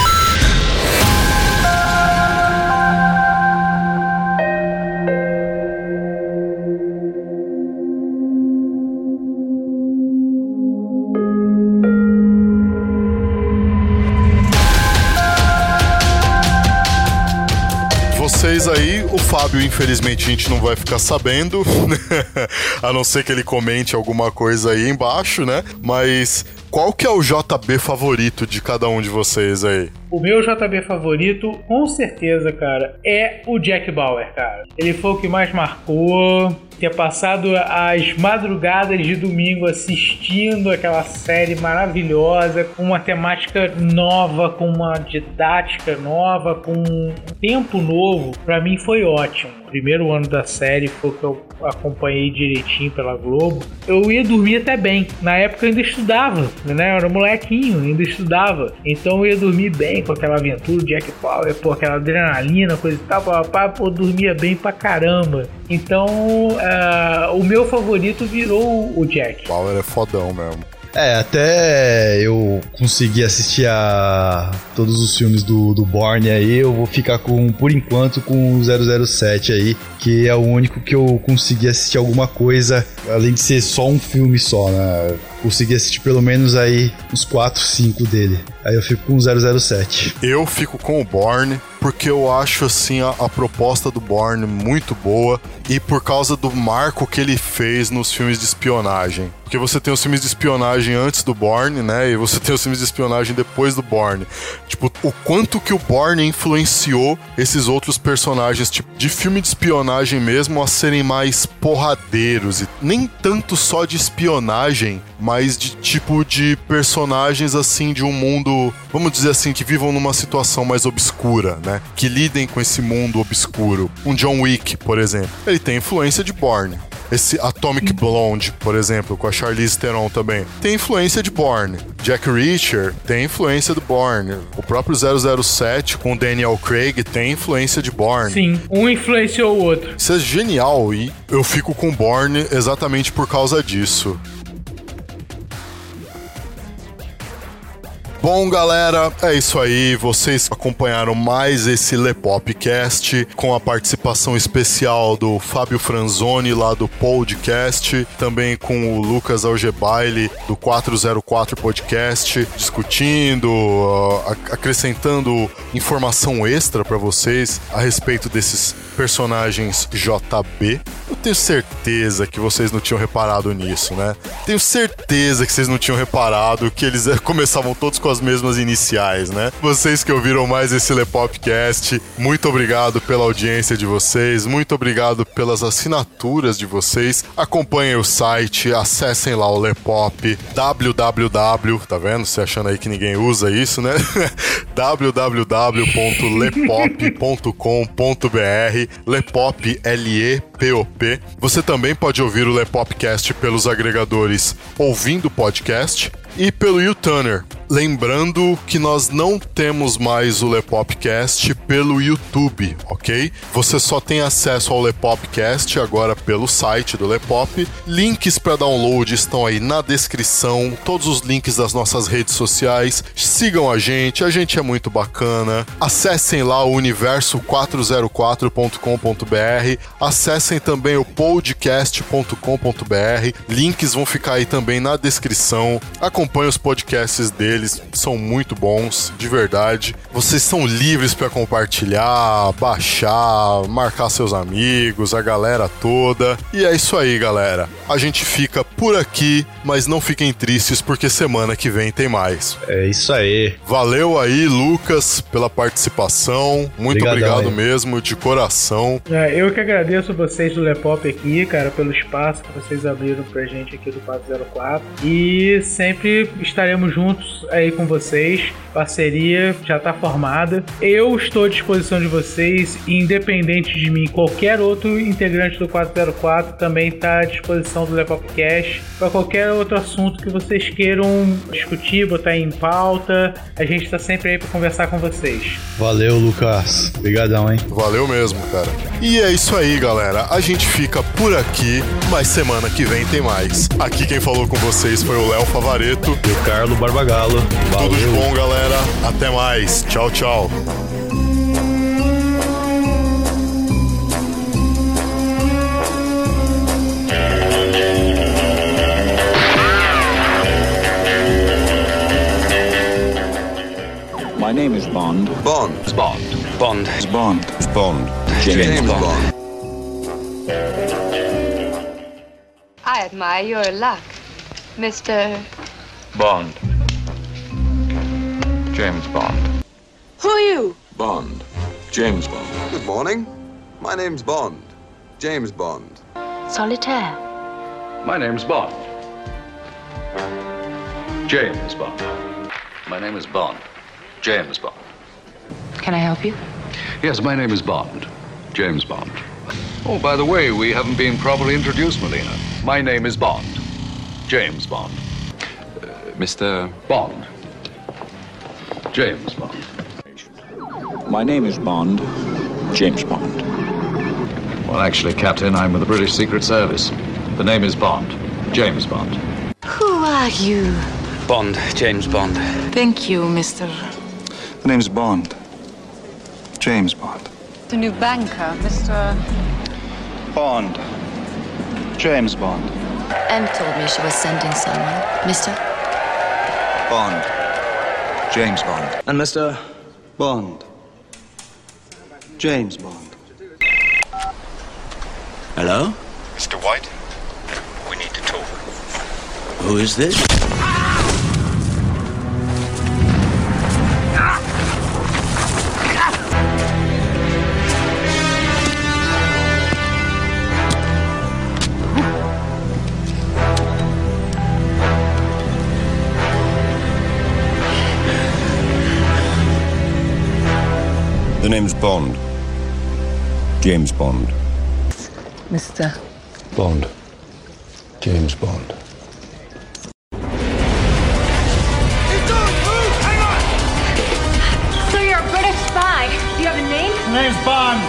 Vocês aí, o Fábio, infelizmente, a gente não vai ficar sabendo, [laughs] a não ser que ele comente alguma coisa aí embaixo, né? Mas qual que é o JB favorito de cada um de vocês aí? O meu JB favorito, com certeza, cara, é o Jack Bauer, cara. Ele foi o que mais marcou. Ter passado as madrugadas de domingo assistindo aquela série maravilhosa, com uma temática nova, com uma didática nova, com um tempo novo, pra mim foi ótimo. Primeiro ano da série foi o que eu acompanhei direitinho pela Globo. Eu ia dormir até bem. Na época eu ainda estudava, né? Eu era molequinho, ainda estudava. Então eu ia dormir bem com aquela aventura, Jack Power, pô, aquela adrenalina, coisa e tal, papá, pô, eu dormia bem pra caramba. Então, uh, o meu favorito virou o Jack. Power é fodão mesmo. É, até eu conseguir assistir a todos os filmes do, do Bourne aí, eu vou ficar com, por enquanto, com o 007 aí, que é o único que eu consegui assistir alguma coisa, além de ser só um filme só, né? Consegui assistir pelo menos aí uns 4, 5 dele. Aí eu fico com o 007. Eu fico com o Bourne, porque eu acho assim a, a, proposta do Bourne muito boa e por causa do marco que ele fez nos filmes de espionagem. Porque você tem os filmes de espionagem antes do Bourne, né? E você [laughs] tem os filmes de espionagem depois do Bourne. Tipo, o quanto que o Bourne influenciou esses outros personagens, tipo, de filme de espionagem mesmo, a serem mais porradeiros. E nem tanto só de espionagem, mas de tipo de personagens assim de um mundo, vamos dizer assim, que vivam numa situação mais obscura, né? Que lidem com esse mundo obscuro. Um John Wick, por exemplo, ele tem influência de Bourne. Esse Atomic Blonde, por exemplo, com a Charlize Theron também, tem influência de Bourne. Jack Reacher tem influência do Bourne. O próprio 007 com Daniel Craig tem influência de Bourne. Sim, um influenciou o outro. Isso é genial e eu fico com Bourne exatamente por causa disso. Bom, galera, é isso aí. Vocês acompanharam mais esse Lepopcast com a participação especial do Fábio Franzoni lá do podcast, também com o Lucas Algebaile do 404 Podcast, discutindo, uh, acrescentando informação extra para vocês a respeito desses personagens JB. Eu tenho certeza que vocês não tinham reparado nisso, né? Tenho certeza que vocês não tinham reparado que eles [laughs] começavam todos com as mesmas iniciais, né? Vocês que ouviram mais esse Lepopcast, muito obrigado pela audiência de vocês, muito obrigado pelas assinaturas de vocês. Acompanhem o site, acessem lá o Lepop, www, tá vendo? Você achando aí que ninguém usa isso, né? [laughs] www.lepop.com.br Lepop, L-E-P-O-P. Você também pode ouvir o Lepopcast pelos agregadores Ouvindo Podcast e pelo YouTuner. Lembrando que nós não temos mais o Lepopcast pelo YouTube, ok? Você só tem acesso ao Lepopcast agora pelo site do Lepop. Links para download estão aí na descrição, todos os links das nossas redes sociais. Sigam a gente, a gente é muito bacana. Acessem lá o universo404.com.br. Acessem também o podcast.com.br. Links vão ficar aí também na descrição. Acompanhe os podcasts deles eles são muito bons, de verdade. Vocês são livres para compartilhar, baixar, marcar seus amigos, a galera toda. E é isso aí, galera. A gente fica por aqui, mas não fiquem tristes porque semana que vem tem mais. É isso aí. Valeu aí, Lucas, pela participação. Muito Obrigadão, obrigado hein? mesmo, de coração. É, eu que agradeço vocês do Lepop aqui, cara, pelo espaço que vocês abriram pra gente aqui do 404. E sempre estaremos juntos aí com vocês. Parceria já está formada. Eu estou à disposição de vocês, independente de mim, qualquer outro integrante do 404 também está à disposição do Lepopcast para qualquer outro assunto que vocês queiram discutir, botar em pauta. A gente está sempre aí para conversar com vocês. Valeu, Lucas. Obrigadão, hein? Valeu mesmo, cara. E é isso aí, galera. A gente fica por aqui, mas semana que vem tem mais. Aqui quem falou com vocês foi o Léo Favareto. E o Carlo Barbagalo. Valeu. Tudo de bom, galera. Até mais. Tchau, tchau. My name is Bond. Bond. Bond. Bond. Bond. Bond. James, James Bond. Bond. I admire your luck, Mr. Bond. James Bond. Who are you? Bond. James Bond. Good morning. My name's Bond. James Bond. Solitaire. My name's Bond. James Bond. My name is Bond. James Bond. Can I help you? Yes, my name is Bond. James Bond. Oh, by the way, we haven't been properly introduced, Melina. My name is Bond. James Bond. Mr. Bond. James Bond. My name is Bond. James Bond. Well, actually, Captain, I'm with the British Secret Service. The name is Bond. James Bond. Who are you? Bond, James Bond. Thank you, Mr. The name's Bond. James Bond. The new banker, Mr. Bond. James Bond. Em told me she was sending someone. Mister? Bond. James Bond. And Mr. Bond. James Bond. Hello? Mr. White, we need to talk. Who is this? The name's Bond. James Bond. Mr. Bond. James Bond. So you're a British spy. Do you have a name? Name's Bond.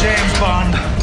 James Bond.